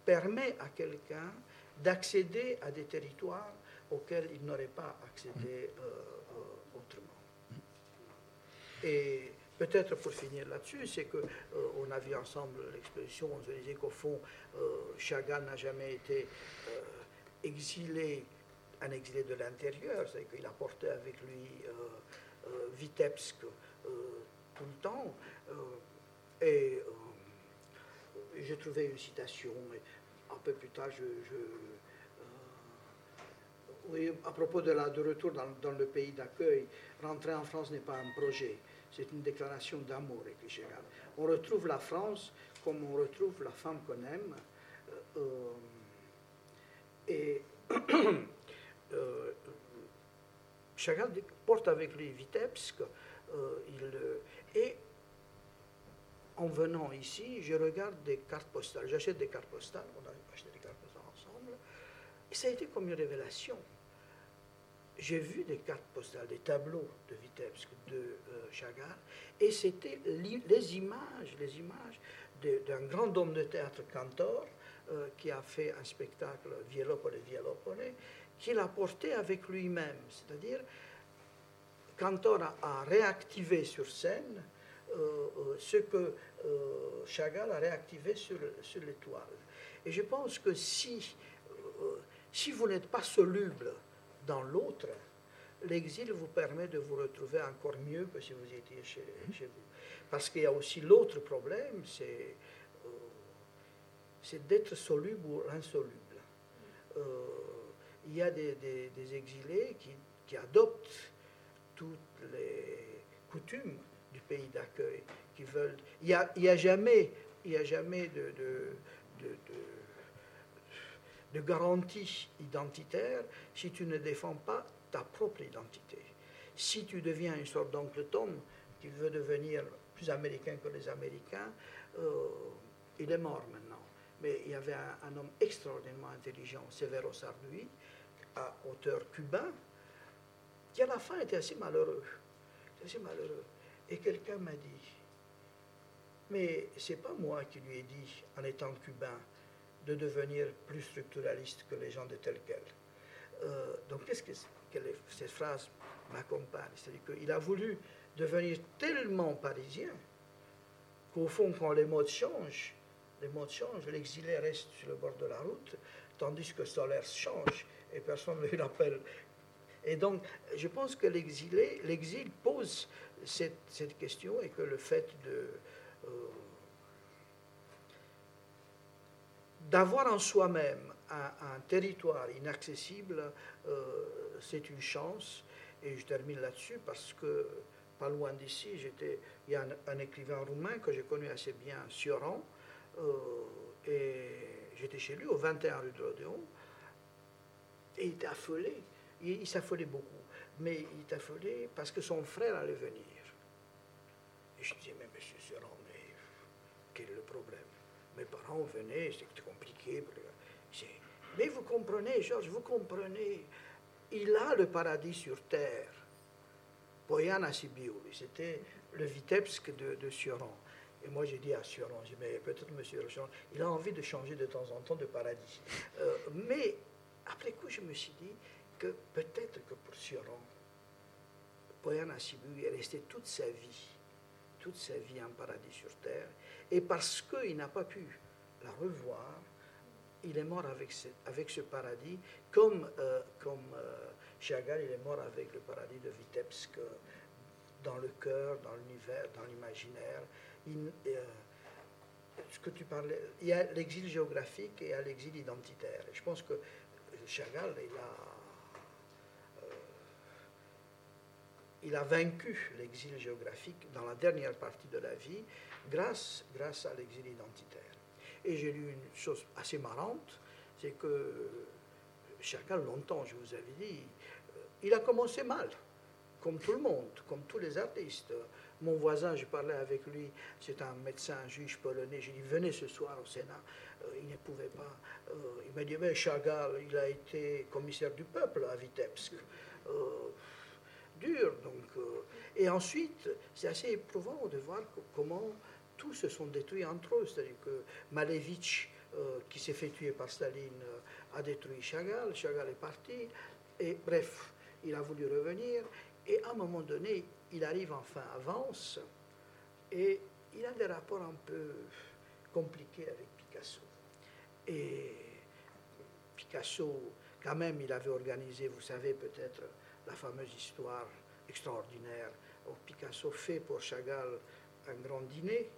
C: permet à quelqu'un d'accéder à des territoires auxquels il n'aurait pas accédé euh, euh, autrement. Et peut-être pour finir là-dessus, c'est qu'on on a vu ensemble l'exposition, on se disait qu'au fond, Chagall n'a jamais été exilé un exilé de l'intérieur, c'est qu'il apportait avec lui euh, euh, Vitebsk euh, tout le temps. et j'ai trouvé une citation, un peu plus tard, je, je oui, à propos de, la, de retour dans, dans le pays d'accueil, rentrer en France n'est pas un projet, c'est une déclaration d'amour, écrit Chagall. On retrouve la France comme on retrouve la femme qu'on aime. Euh, et euh, Chagall porte avec lui Vitebsk. Euh, il, euh, et en venant ici, je regarde des cartes postales. J'achète des cartes postales. On a acheté des cartes postales ensemble. Et ça a été comme une révélation. J'ai vu des cartes postales, des tableaux de Vitebsk, de euh, Chagall, et c'était les images, les images d'un grand homme de théâtre cantor euh, qui a fait un spectacle Vielopole, Vielopole, qu'il a porté avec lui-même. C'est-à-dire, Cantor a, réactivé sur scène euh, euh, ce que Chagall a réactivé sur, sur l'étoile. Et je pense que si, euh, si vous n'êtes pas soluble dans l'autre, l'exil vous permet de vous retrouver encore mieux que si vous étiez chez, chez vous. Parce qu'il y a aussi l'autre problème, c'est c'est d'être soluble ou insoluble. Euh, il y a des, des, des exilés qui, qui, adoptent toutes les coutumes du pays d'accueil, Il n'y a, a, jamais, il y a jamais de, garantie identitaire si tu ne défends pas ta propre identité. Si tu deviens une sorte d'oncle Tom qui veut devenir plus américain que les Américains, euh, il est mort maintenant mais il y avait un, un homme extraordinairement intelligent, Severo Sarduy, à auteur cubain, qui à la fin était assez malheureux. Assez malheureux. Et quelqu'un m'a dit, mais c'est pas moi qui lui ai dit, en étant cubain, de devenir plus structuraliste que les gens de tel quel. Euh, donc, qu'est-ce que, cette phrase m'accompagne C'est-à-dire qu'il a voulu devenir tellement parisien qu'au fond, quand les modes changent, les modes changent, l'exilé reste sur le bord de la route, tandis que Solers change et personne ne lui rappelle. Et donc, je pense que l'exil pose cette, question et que le fait de, d'avoir en soi-même un, territoire inaccessible, c'est une chance. Et je termine là-dessus parce que, pas loin d'ici, il y a un, écrivain roumain que j'ai connu assez bien, Sioran, et j'étais chez lui au 21 rue de l'Odéon, et il était affolé. Il, s'affolait beaucoup, mais il était affolé parce que son frère allait venir. Et je disais, mais monsieur Sioran, mais quel est le problème Mes parents venaient, c'était compliqué. Mais vous comprenez, Georges, vous comprenez, il a le paradis sur terre. Poyana Sibiu, c'était le Vitebsk de, de Sioran. Et moi, j'ai dit à Sioran, j'ai mais peut-être monsieur Sioran, il a envie de changer de temps en temps de paradis. Euh, mais après coup, je me suis dit que peut-être que pour Sioran, Poyana Sibiu est resté toute sa vie, toute sa vie en paradis sur terre. Et parce qu'il n'a pas pu la revoir, il est mort avec ce, avec ce paradis, comme, euh, comme euh, Chagall, il est mort avec le paradis de Vitebsk, euh, dans le cœur, dans l'univers, dans l'imaginaire. ce que tu parlais, il y a l'exil géographique et il y a l'exil identitaire. je pense que Chagall, il a, il a vaincu l'exil géographique dans la dernière partie de la vie grâce, grâce à l'exil identitaire. Et j'ai lu une chose assez marrante, c'est que chacun, longtemps, je vous avais dit, euh, il a commencé mal, comme tout le monde, comme tous les artistes. Mon voisin, je parlais avec lui, c'est un médecin, un juge polonais, j'ai dit, venez ce soir au Sénat. Euh, il ne pouvait pas. Euh, il m'a dit, mais Chagall, il a été commissaire du peuple à Vitebsk. Dur, donc. et ensuite, c'est assez éprouvant de voir comment tous se sont détruits entre eux. C'est-à-dire que Malevich, euh, qui s'est fait tuer par Staline, euh, a détruit Chagall. Chagall est parti. Et bref, il a voulu revenir. Et à un moment donné, il arrive enfin à Vence. Et il a des rapports un peu compliqués avec Picasso. Et Picasso, quand même, il avait organisé, vous savez peut-être, la fameuse histoire extraordinaire où Picasso fait pour Chagall un grand dîner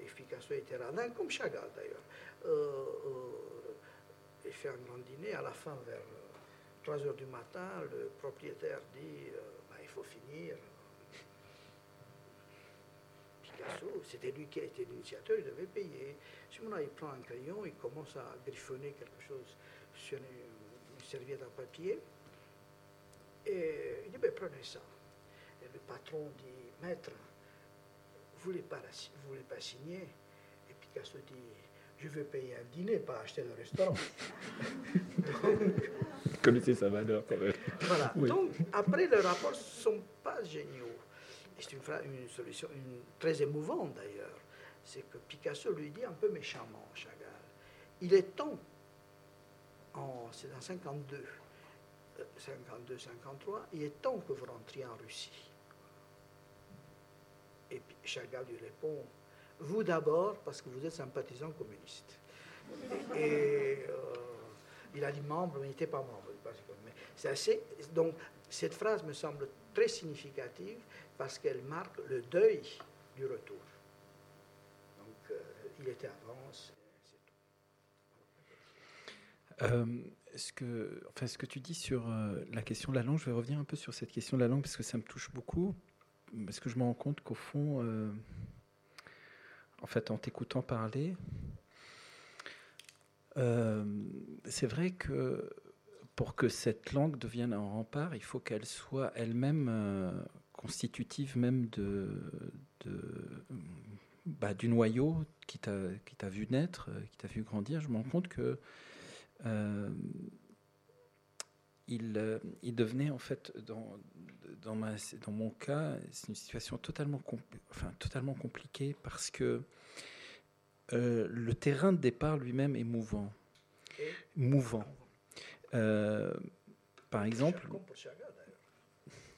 C: et Picasso était radin, comme Chagall d'ailleurs. Euh, euh, il fait un grand dîner, à la fin, vers 3 heures du matin, le propriétaire dit euh, ben, il faut finir. Picasso, c'était lui qui a été l'initiateur, il devait payer. Simona, il prend un crayon, il commence à griffonner quelque chose sur une, serviette à papier. Et il dit ben, prenez ça. Et le patron dit maître, vous ne voulez, pas signer? Et Picasso dit, je veux payer un dîner, pas acheter le restaurant.
B: Vous connaissez sa valeur quand même.
C: Voilà. Donc, après, les rapports ne sont pas géniaux. C'est une, une, solution une, très émouvante d'ailleurs. C'est que Picasso lui dit un peu méchamment, Chagall, il est temps, c'est en 52, 52, 53, il est temps que vous rentriez en Russie. Et puis Chagall lui répond Vous d'abord, parce que vous êtes sympathisant communiste. Et, euh, il a dit membre, mais il n'était pas membre. c'est assez, donc cette phrase me semble très significative parce qu'elle marque le deuil du retour. Donc euh, il était avance.
B: Euh, ce, que, enfin, ce que tu dis sur la question de la langue, je vais revenir un peu sur cette question de la langue parce que ça me touche beaucoup parce que je me rends compte qu'au fond, euh, en fait, en t'écoutant parler, euh, c'est vrai que pour que cette langue devienne un rempart, il faut qu'elle soit elle-même euh, constitutive même de, bah, du noyau qui t'a vu naître, qui t'a vu grandir. Je me rends compte que il, il, devenait en fait dans, dans, ma, dans mon cas, c'est une situation totalement, enfin, totalement compliquée parce que euh, le terrain de départ lui-même est mouvant. mouvant. Euh, par exemple.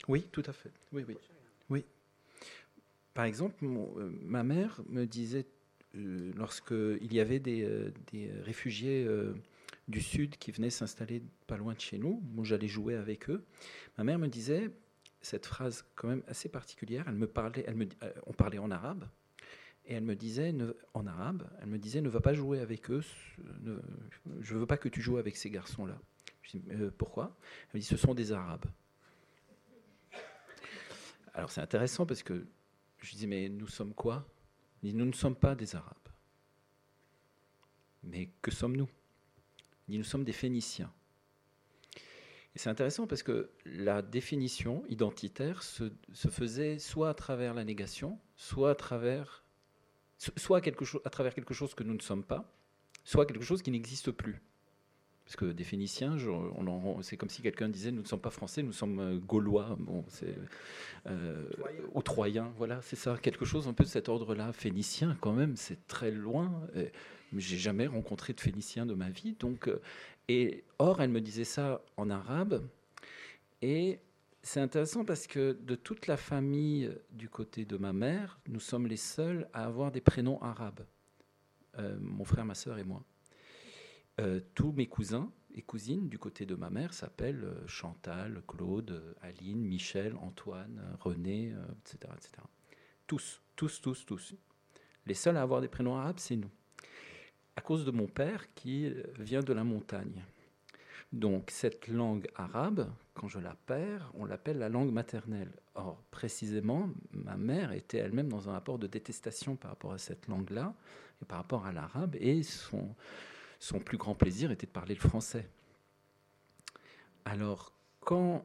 B: Oui, tout à fait. Oui, oui. oui. Par exemple, euh, ma mère me disait, lorsqu'il y avait des, des réfugiés du Sud qui venaient s'installer pas loin de chez nous, où j'allais jouer avec eux, ma mère me disait cette phrase quand même assez particulière. Elle me parlait, elle me, euh, on parlait en arabe, Et elle me disait, en arabe, elle me disait, ne va pas jouer avec eux, je ne veux pas que tu joues avec ces garçons-là. Je dis, euh, pourquoi? Elle me dit, ce sont des Arabes. Alors c'est intéressant parce que je dis, mais nous sommes quoi? Elle dit, nous ne sommes pas des Arabes. Mais que sommes-nous? Dit, nous sommes des Phéniciens. Et c'est intéressant parce que la définition identitaire se, se, faisait soit à travers la négation, soit à travers soit quelque à travers quelque chose que nous ne sommes pas, soit quelque chose qui n'existe plus. Parce que des Phéniciens, c'est comme si quelqu'un disait nous ne sommes pas français, nous sommes euh, gaulois, bon, c'est euh, ou troyens, voilà, c'est ça, quelque chose un peu de cet ordre-là. Phénicien, quand même, c'est très loin. Mais j'ai jamais rencontré de Phéniciens de ma vie, donc euh, et or elle me disait ça en arabe et c'est intéressant parce que de toute la famille du côté de ma mère, nous sommes les seuls à avoir des prénoms arabes. Euh, mon frère, ma sœur et moi. Euh, tous mes cousins et cousines du côté de ma mère s'appellent euh, Chantal, Claude, Aline, Michel, Antoine, René, etc., etc. Tous, tous, tous, tous. Les seuls à avoir des prénoms arabes, c'est nous. À cause de mon père qui vient de la montagne. Donc cette langue arabe, quand je la perds, on l'appelle la langue maternelle. Or, précisément, ma mère était elle-même dans un rapport de détestation par rapport à cette langue-là et par rapport à l'arabe, et son, son plus grand plaisir était de parler le français. Alors, quand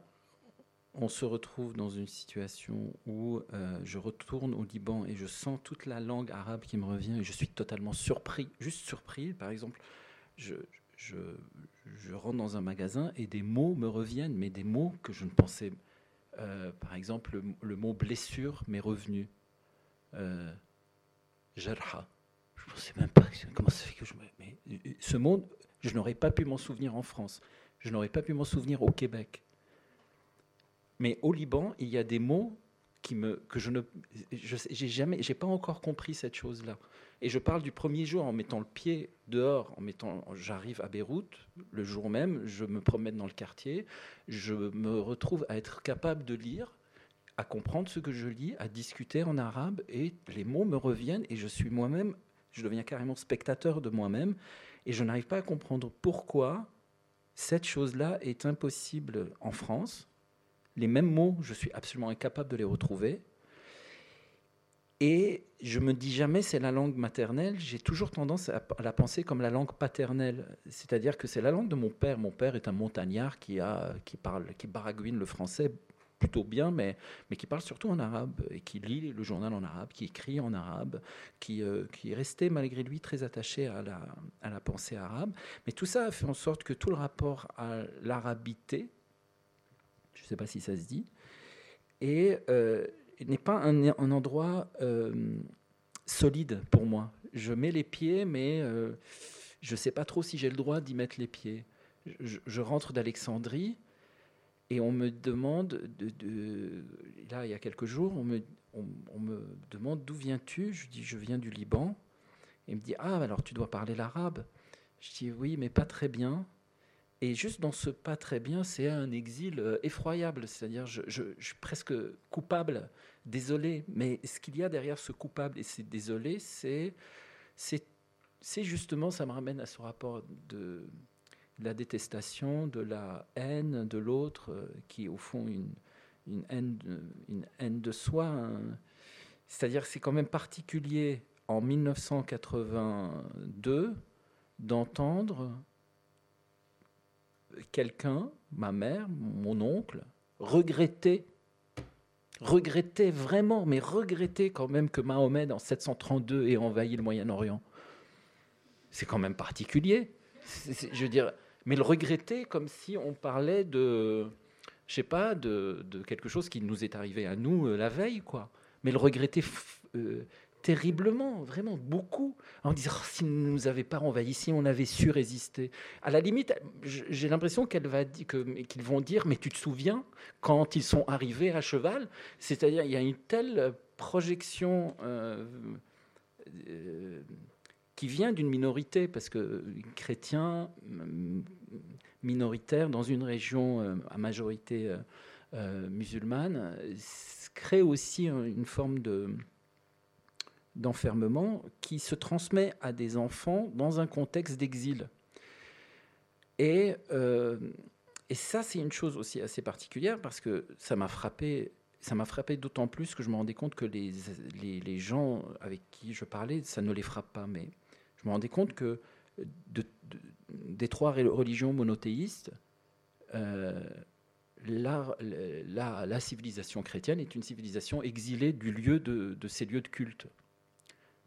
B: on se retrouve dans une situation où euh, je retourne au Liban et je sens toute la langue arabe qui me revient et je suis totalement surpris, juste surpris, par exemple, je, rentre dans un magasin et des mots me reviennent, mais des mots que je ne pensais. Euh, par exemple, le, mot blessure m'est revenu. Euh, jarha. Je ne pensais même pas comment ça fait que je. Mais ce mot, je n'aurais pas pu m'en souvenir en France. Je n'aurais pas pu m'en souvenir au Québec. Mais au Liban, il y a des mots qui me, que je ne. J'ai jamais. J'ai pas encore compris cette chose-là. Et je parle du premier jour en mettant le pied dehors, en mettant, j'arrive à Beyrouth, le jour même, je me promène dans le quartier, je me retrouve à être capable de lire, à comprendre ce que je lis, à discuter en arabe, et les mots me reviennent, et je suis moi-même, je deviens carrément spectateur de moi-même, et je n'arrive pas à comprendre pourquoi cette chose-là est impossible en France. Les mêmes mots, je suis absolument incapable de les retrouver. Et je me dis jamais c'est la langue maternelle, j'ai toujours tendance à la penser comme la langue paternelle, c'est-à-dire que c'est la langue de mon père. Mon père est un montagnard qui, a, qui parle, qui baragouine le français plutôt bien, mais, mais qui parle surtout en arabe et qui lit le journal en arabe, qui écrit en arabe, qui, euh, qui est resté malgré lui très attaché à la, à la pensée arabe. Mais tout ça a fait en sorte que tout le rapport à l'arabité, je ne sais pas si ça se dit, et euh, n'est pas un, endroit euh, solide pour moi. Je mets les pieds, mais je ne sais pas trop si j'ai le droit d'y mettre les pieds. Je, rentre d'Alexandrie et on me demande, de, là il y a quelques jours, on me, on, me demande d'où viens-tu? Je dis je viens du Liban. Il me dit ah alors tu dois parler l'arabe. Je dis oui mais pas très bien. Et juste dans ce pas très bien, c'est un exil euh, effroyable. C'est-à-dire, je, suis presque coupable, désolé. Mais ce qu'il y a derrière ce coupable et c'est désolé, c'est, justement, ça me ramène à ce rapport de, la détestation, de la haine de l'autre, euh, qui est au fond une, haine, de, de soi. Hein. C'est-à-dire, c'est quand même particulier en 1982 d'entendre quelqu'un, ma mère, mon oncle, regrettait, regrettait vraiment, mais regrettait quand même que Mahomet en 732 ait envahi le Moyen-Orient. C'est quand même particulier. je veux dire, mais le regretter comme si on parlait de, je sais pas, de, quelque chose qui nous est arrivé à nous euh, la veille, quoi. Mais le regretter euh, terriblement, vraiment beaucoup, en disant oh, si nous nous avait pas envahi, si on avait su résister. À la limite, j'ai l'impression qu'elle va qu'ils vont dire mais tu te souviens quand ils sont arrivés à cheval, c'est-à-dire il y a une telle projection euh, qui vient d'une minorité parce que chrétiens minoritaires dans une région euh, à majorité musulmane crée aussi une forme de d'enfermement qui se transmet à des enfants dans un contexte d'exil. Et, euh, ça, c'est une chose aussi assez particulière parce que ça m'a frappé. Ça m'a frappé d'autant plus que je me rendais compte que les, les, les, gens avec qui je parlais, ça ne les frappe pas. Mais je me rendais compte que de, des trois religions monothéistes, euh, la, civilisation chrétienne est une civilisation exilée du lieu de, ces lieux de culte.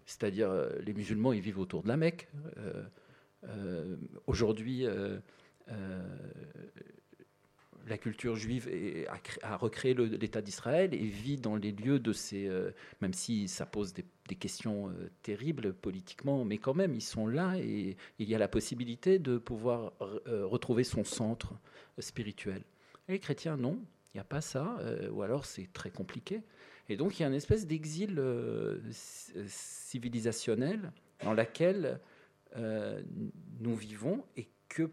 B: C'est-à-dire, euh, les musulmans, ils vivent autour de la Mecque. Euh, Aujourd'hui, la culture juive a, recréé l'État d'Israël et vit dans les lieux de ces, euh, même si ça pose des, questions euh, terribles politiquement, mais quand même ils sont là et il y a la possibilité de pouvoir euh, retrouver son centre spirituel. Les chrétiens, non, il n'y a pas ça, ou alors c'est très compliqué. Et donc il y a une espèce d'exil civilisationnel dans laquelle nous vivons et que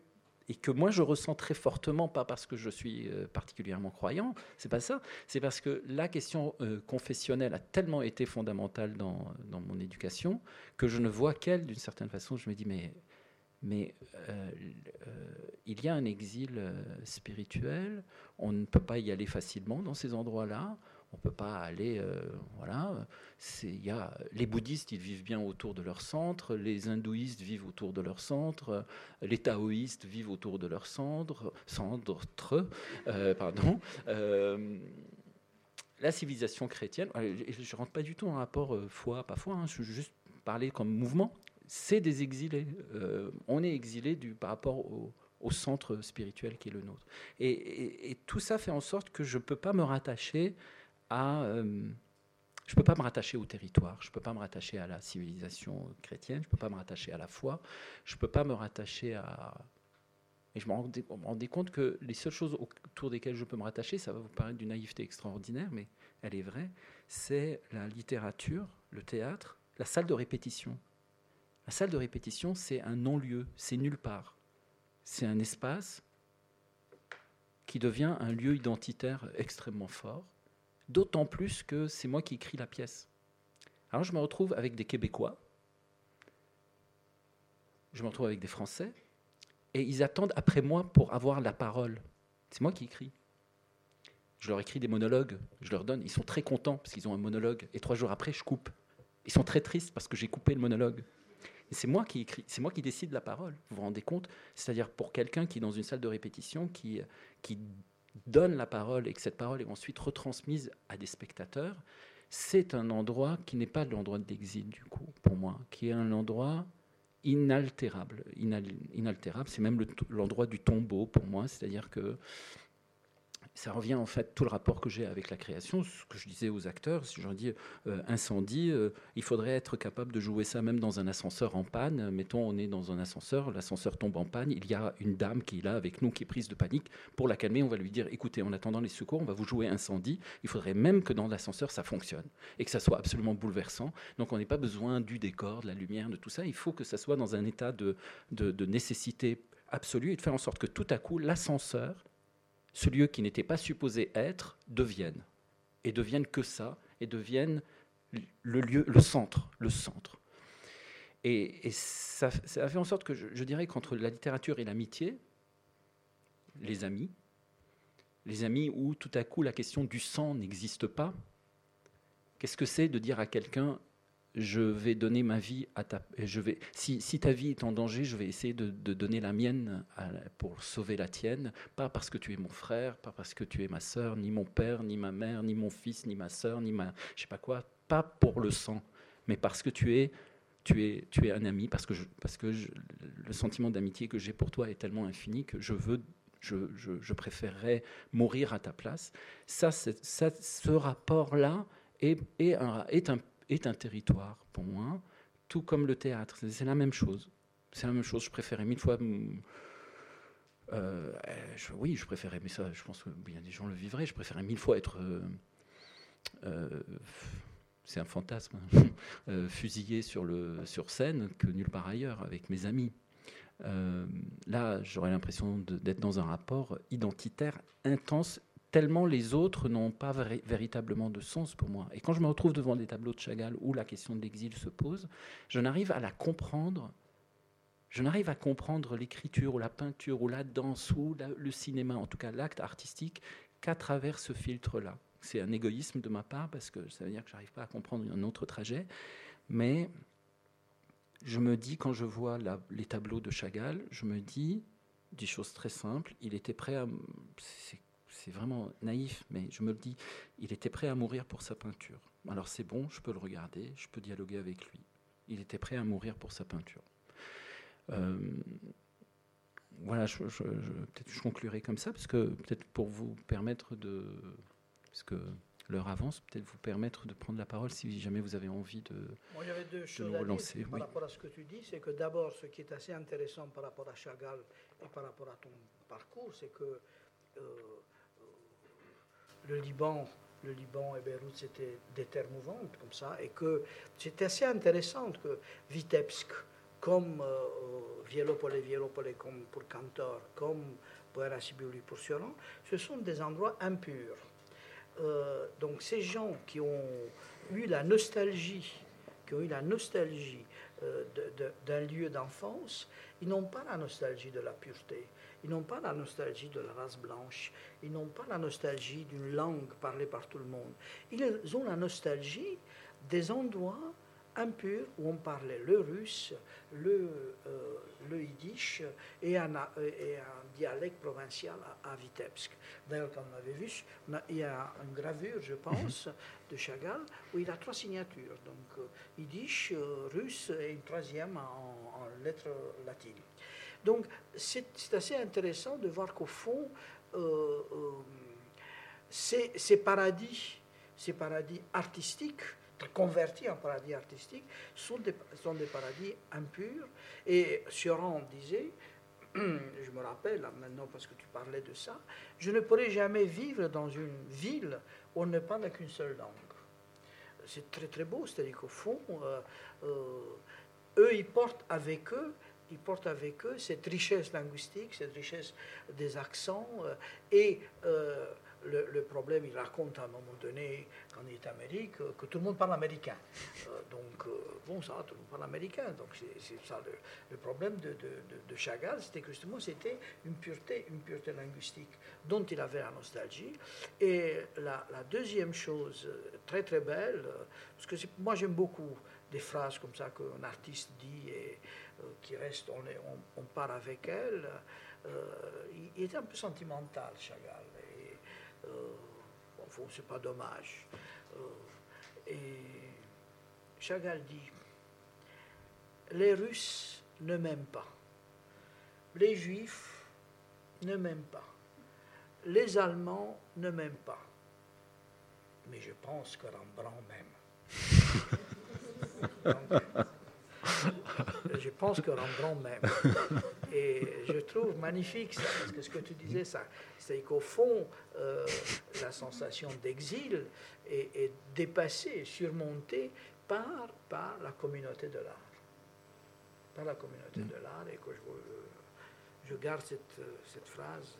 B: et que moi je ressens très fortement, pas parce que je suis euh, particulièrement croyant, c'est pas ça, c'est parce que la question euh, confessionnelle a tellement été fondamentale dans, mon éducation que je ne vois qu'elle d'une certaine façon. Je me dis, mais, euh, il y a un exil spirituel, on ne peut pas y aller facilement dans ces endroits-là on peut pas aller, euh, voilà. Il y a les bouddhistes, ils vivent bien autour de leur centre, les hindouistes vivent autour de leur centre, les taoïstes vivent autour de leur centre, centre, euh, pardon. Euh, la civilisation chrétienne, euh, je rentre pas du tout en rapport euh, foi, pas foi, hein, je veux juste parler comme mouvement. C'est des exilés. Euh, on est exilé du, par rapport au, au centre spirituel qui est le nôtre. Et, et, tout ça fait en sorte que je ne peux pas me rattacher Euh, je ne peux pas me rattacher au territoire, je ne peux pas me rattacher à la civilisation chrétienne, je ne peux pas me rattacher à la foi, je ne peux pas me rattacher à... Et je me rendais compte que les seules choses autour desquelles je peux me rattacher, ça va vous paraître d'une naïveté extraordinaire, mais elle est vraie, c'est la littérature, le théâtre, la salle de répétition. La salle de répétition, c'est un non-lieu, c'est nulle part. C'est un espace qui devient un lieu identitaire extrêmement fort d'autant plus que c'est moi qui écris la pièce. Alors je me retrouve avec des Québécois, je me retrouve avec des Français, et ils attendent après moi pour avoir la parole. C'est moi qui écris. Je leur écris des monologues, je leur donne, ils sont très contents parce qu'ils ont un monologue, et trois jours après, je coupe. Ils sont très tristes parce que j'ai coupé le monologue. C'est moi qui écris, c'est moi qui décide la parole. Vous vous rendez compte? C'est-à-dire pour quelqu'un qui est dans une salle de répétition, qui, qui donne la parole et que cette parole est ensuite retransmise à des spectateurs, c'est un endroit qui n'est pas l'endroit d'exil du coup pour moi, qui est un endroit inaltérable. Inal, inaltérable, c'est même l'endroit le, du tombeau pour moi, c'est-à-dire que ça revient en fait tout le rapport que j'ai avec la création, ce que je disais aux acteurs, si j'en dis euh, incendie, euh, il faudrait être capable de jouer ça même dans un ascenseur en panne. Mettons, on est dans un ascenseur, l'ascenseur tombe en panne, il y a une dame qui est là avec nous, qui est prise de panique. Pour la calmer, on va lui dire, écoutez, en attendant les secours, on va vous jouer incendie. Il faudrait même que dans l'ascenseur, ça fonctionne et que ça soit absolument bouleversant. Donc on n'a pas besoin du décor, de la lumière, de tout ça. Il faut que ça soit dans un état de nécessité absolue et de faire en sorte que tout à coup, l'ascenseur ce lieu qui n'était pas supposé être devienne. Et devienne que ça, et devienne le lieu, le centre, le centre. Et, ça, a fait en sorte que je, je dirais qu'entre la littérature et l'amitié, les amis, les amis où tout à coup la question du sang n'existe pas, qu'est-ce que c'est de dire à quelqu'un je vais donner ma vie à ta. Je vais, si, si ta vie est en danger, je vais essayer de, de donner la mienne pour sauver la tienne. Pas parce que tu es mon frère, pas parce que tu es ma sœur, ni mon père, ni ma mère, ni mon fils, ni ma sœur, ni ma. Je sais pas quoi. Pas pour le sang, mais parce que tu es. Tu es, tu es un ami, parce que, parce que le sentiment d'amitié que j'ai pour toi est tellement infini que je veux je, je, je, préférerais mourir à ta place. Ça, ça ce rapport-là est, est un est un territoire pour moi, tout comme le théâtre. C'est la même chose. C'est la même chose. Je préférais mille fois. Euh, je, oui, je préférais, mais ça, je pense que bien des gens le vivraient. Je préférais mille fois être. Euh, euh, c'est un fantasme, euh, fusillé sur, le, sur scène que nulle part ailleurs avec mes amis. Euh, là, j'aurais l'impression d'être dans un rapport identitaire intense tellement les autres n'ont pas véritablement de sens pour moi. Et quand je me retrouve devant des tableaux de Chagall où la question de l'exil se pose, je n'arrive à la comprendre. Je n'arrive à comprendre l'écriture ou la peinture ou la danse ou le cinéma, en tout cas l'acte artistique, qu'à travers ce filtre-là. C'est un égoïsme de ma part parce que ça veut dire que je n'arrive pas à comprendre un autre trajet. Mais je me dis, quand je vois les tableaux de Chagall, je me dis des choses très simples. Il était prêt à vraiment naïf, mais je me le dis, il était prêt à mourir pour sa peinture. Alors c'est bon, je peux le regarder, je peux dialoguer avec lui. Il était prêt à mourir pour sa peinture. Euh, voilà, je, peut-être je conclurai comme ça, parce que peut-être pour vous permettre de... Parce que l'heure avance, peut-être vous permettre de prendre la parole si jamais vous avez envie de,
C: Moi, il deux choses nous relancer. par rapport à ce que tu dis, c'est que d'abord, ce qui est assez intéressant par rapport à Chagall et par rapport à ton parcours, c'est que euh, le Liban, le Liban et Beyrouth, c'était des terres mouvantes comme ça, et que c'était assez intéressant que Vitebsk, comme euh, Vielopole, Vielopole comme pour Cantor, comme Boera pour Sioran, ce sont des endroits impurs. Euh, donc ces gens qui ont eu la nostalgie, qui ont eu la nostalgie euh, d'un lieu d'enfance, ils n'ont pas la nostalgie de la pureté. Ils n'ont pas la nostalgie de la race blanche. Ils n'ont pas la nostalgie d'une langue parlée par tout le monde. Ils ont la nostalgie des endroits impurs où on parlait le russe, le, euh, le yiddish et un, et un, dialecte provincial à, Vitebsk. D'ailleurs, comme on avait vu, il y a une gravure, je pense, de Chagall où il a trois signatures. Donc, euh, yiddish, euh, russe et une troisième en, en lettres latines. Donc c'est assez intéressant de voir qu'au fond, euh, euh, ces, paradis, ces paradis artistiques, convertis en paradis artistiques, sont des, paradis impurs. Et Sioran disait, je me rappelle maintenant parce que tu parlais de ça, je ne pourrais jamais vivre dans une ville où on ne parle qu'une seule langue. C'est très très beau, c'est-à-dire qu'au fond, euh, eux, ils portent avec eux ils portent avec eux cette richesse linguistique, cette richesse des accents. Euh, et euh, le, problème, il raconte à un moment donné, quand il est Amérique, que tout le monde parle américain. Euh, donc, bon, ça, tout le monde parle américain. Donc, c'est ça le, problème de, Chagall, c'était que justement, c'était une pureté, une pureté linguistique dont il avait la nostalgie. Et la, la deuxième chose très, très belle, parce que moi, j'aime beaucoup des phrases comme ça qu'un artiste dit et euh, qui reste, on, on, part avec elle. Euh, il, était un peu sentimental, Chagall. Et, euh, c'est pas dommage. et Chagall dit Les Russes ne m'aiment pas. Les Juifs ne m'aiment pas. Les Allemands ne m'aiment pas. Mais je pense que Rembrandt m'aime. je pense que Rembrandt même. Et je trouve magnifique ça, parce que ce que tu disais, ça, c'est qu'au fond, euh, la sensation d'exil est, dépassée, surmontée par, par la communauté de l'art. Par la communauté mm. de l'art, et que je, je garde cette, cette phrase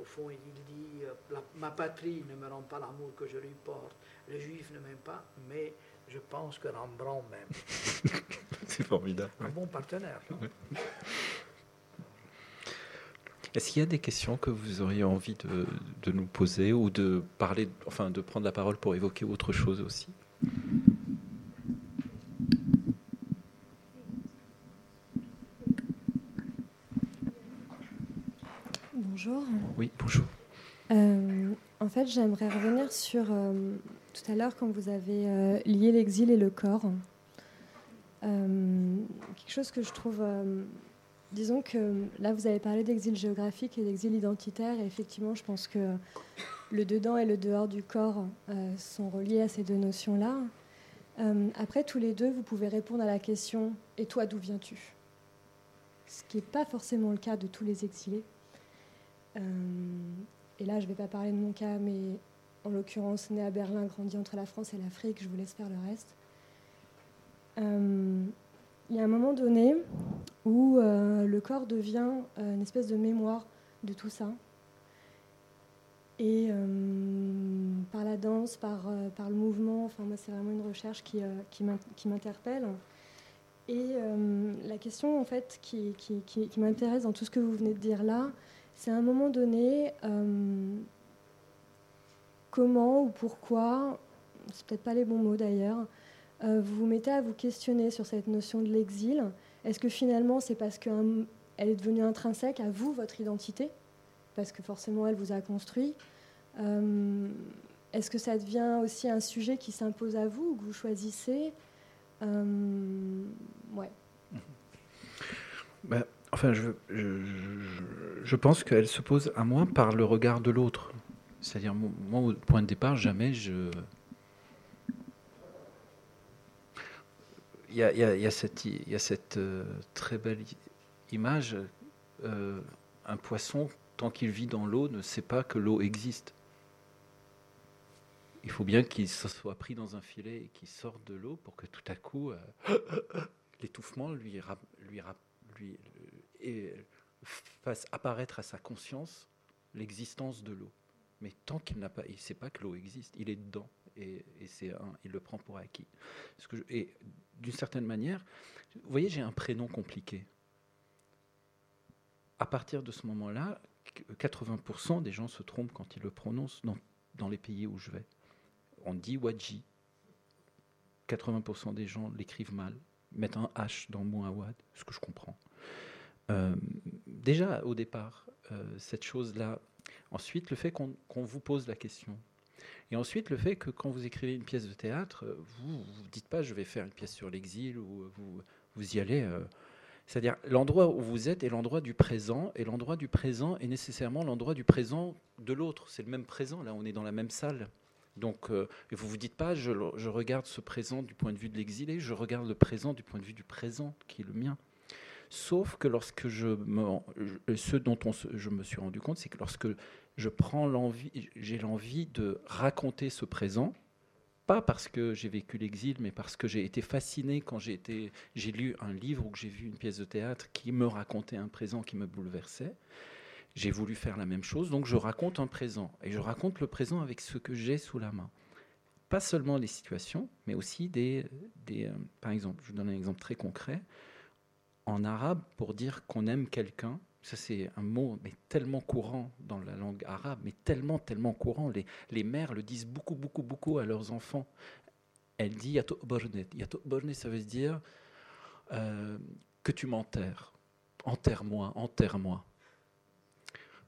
C: au fond, il dit euh, Ma patrie ne me rend pas l'amour que je lui porte, les juifs ne m'aiment pas, mais je pense que Rembrandt même.
B: C'est formidable.
C: Un bon partenaire.
B: Est-ce qu'il y a des questions que vous auriez envie de, de, nous poser ou de parler, enfin de prendre la parole pour évoquer autre chose aussi?
D: Bonjour.
B: Oui, bonjour.
D: Euh, en fait, j'aimerais revenir sur euh, tout à l'heure quand vous avez euh, lié l'exil et le corps. Euh, quelque chose que je trouve. Euh, disons que là, vous avez parlé d'exil géographique et d'exil identitaire, et effectivement, je pense que le dedans et le dehors du corps sont reliés à ces deux notions-là. après, tous les deux, vous pouvez répondre à la question Et toi, d'où viens-tu? Ce qui n'est pas forcément le cas de tous les exilés. et là, je ne vais pas parler de mon cas, mais en l'occurrence né à Berlin, grandi entre la France et l'Afrique, je vous laisse faire le reste. Euh, il y a un moment donné où euh, le corps devient euh, une espèce de mémoire de tout ça. Et par la danse, par, par le mouvement, enfin, moi, c'est vraiment une recherche qui, qui m'interpelle. Et la question, en fait, qui, qui, qui m'intéresse dans tout ce que vous venez de dire là, c'est à un moment donné, comment ou pourquoi, c'est peut-être pas les bons mots d'ailleurs, vous vous mettez à vous questionner sur cette notion de l'exil. Est-ce que finalement, c'est parce qu'elle est devenue intrinsèque à vous, votre identité? Parce que forcément elle vous a construit. Euh, est-ce que ça devient aussi un sujet qui s'impose à vous, que vous choisissez? Euh, Ouais.
B: Ben, enfin, je, je, pense qu'elle se pose à moi par le regard de l'autre. C'est-à-dire, moi, au point de départ, jamais je. Y a, y a, cette, euh, très belle image, un poisson tant qu'il vit dans l'eau, ne sait pas que l'eau existe. Il faut bien qu'il se soit pris dans un filet et qu'il sorte de l'eau pour que tout à coup, euh, l'étouffement lui, lui, lui fasse apparaître à sa conscience l'existence de l'eau. Mais tant qu'il n'a pas, il ne sait pas que l'eau existe, il est dedans et, c'est un, il le prend pour acquis. et d'une certaine manière, vous voyez, j'ai un prénom compliqué. À partir de ce moment-là, 80% des gens se trompent quand ils le prononcent dans, les pays où je vais. On dit Wadji. 80% des gens l'écrivent mal, mettent un H dans Mouawad, ce que je comprends. Euh, déjà au départ, euh, cette chose-là. Ensuite, le fait qu'on vous pose la question. Et ensuite, le fait que quand vous écrivez une pièce de théâtre, vous ne vous dites pas je vais faire une pièce sur l'exil ou vous, vous y allez. Euh, c'est-à-dire l'endroit où vous êtes est l'endroit du présent, et l'endroit du présent est nécessairement l'endroit du présent de l'autre. C'est le même présent, là on est dans la même salle. Donc euh, vous ne vous dites pas je, regarde ce présent du point de vue de l'exilé, je regarde le présent du point de vue du présent qui est le mien. Sauf que lorsque je me, ce dont on, je me suis rendu compte, c'est que lorsque je prends l'envie, j'ai l'envie de raconter ce présent, pas parce que j'ai vécu l'exil, mais parce que j'ai été fasciné quand j'ai été, j'ai lu un livre ou que j'ai vu une pièce de théâtre qui me racontait un présent qui me bouleversait. J'ai voulu faire la même chose, donc je raconte un présent et je raconte le présent avec ce que j'ai sous la main. Pas seulement les situations, mais aussi des, des euh, par exemple, je vous donne un exemple très concret. En arabe, pour dire qu'on aime quelqu'un, ça c'est un mot mais tellement courant dans la langue arabe, mais tellement, tellement courant. Les, les mères le disent beaucoup, beaucoup, beaucoup à leurs enfants. Elle dit Yato Bornet. Ça veut dire euh, que tu m'enterres. Enterre-moi, enterre-moi.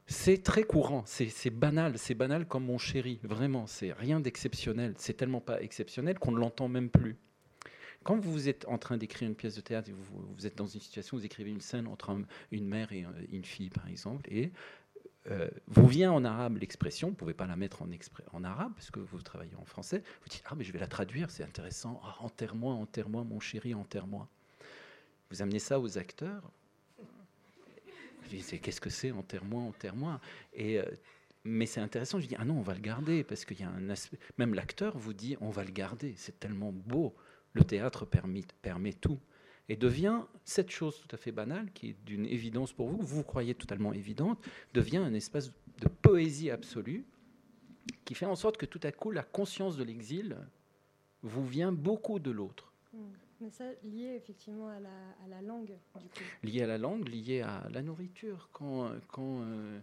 B: C'est très courant, c'est banal, c'est banal comme mon chéri, vraiment, c'est rien d'exceptionnel. C'est tellement pas exceptionnel qu'on ne l'entend même plus. Quand vous êtes en train d'écrire une pièce de théâtre, vous, êtes dans une situation, vous écrivez une scène entre une mère et une fille, par exemple, et euh, vous vient en arabe l'expression, vous ne pouvez pas la mettre en, arabe, parce que vous travaillez en français, vous dites, ah mais je vais la traduire, c'est intéressant, ah, enterre-moi, enterre-moi, mon chéri, enterre-moi. Vous amenez ça aux acteurs, qu'est-ce que c'est, enterre-moi, enterre-moi? Et... Euh, mais c'est intéressant, je dis, ah non, on va le garder, parce qu'il y a un aspect, même l'acteur vous dit, on va le garder, c'est tellement beau. Le théâtre permet, permet tout et devient cette chose tout à fait banale, qui est d'une évidence pour vous, vous croyez totalement évidente, devient un espace de poésie absolue, qui fait en sorte que tout à coup, la conscience de l'exil vous vient beaucoup de l'autre.
D: Hmm. Mais ça, lié effectivement à la, langue, du coup.
B: Lié à la langue, lié à la nourriture. Quand, quand euh,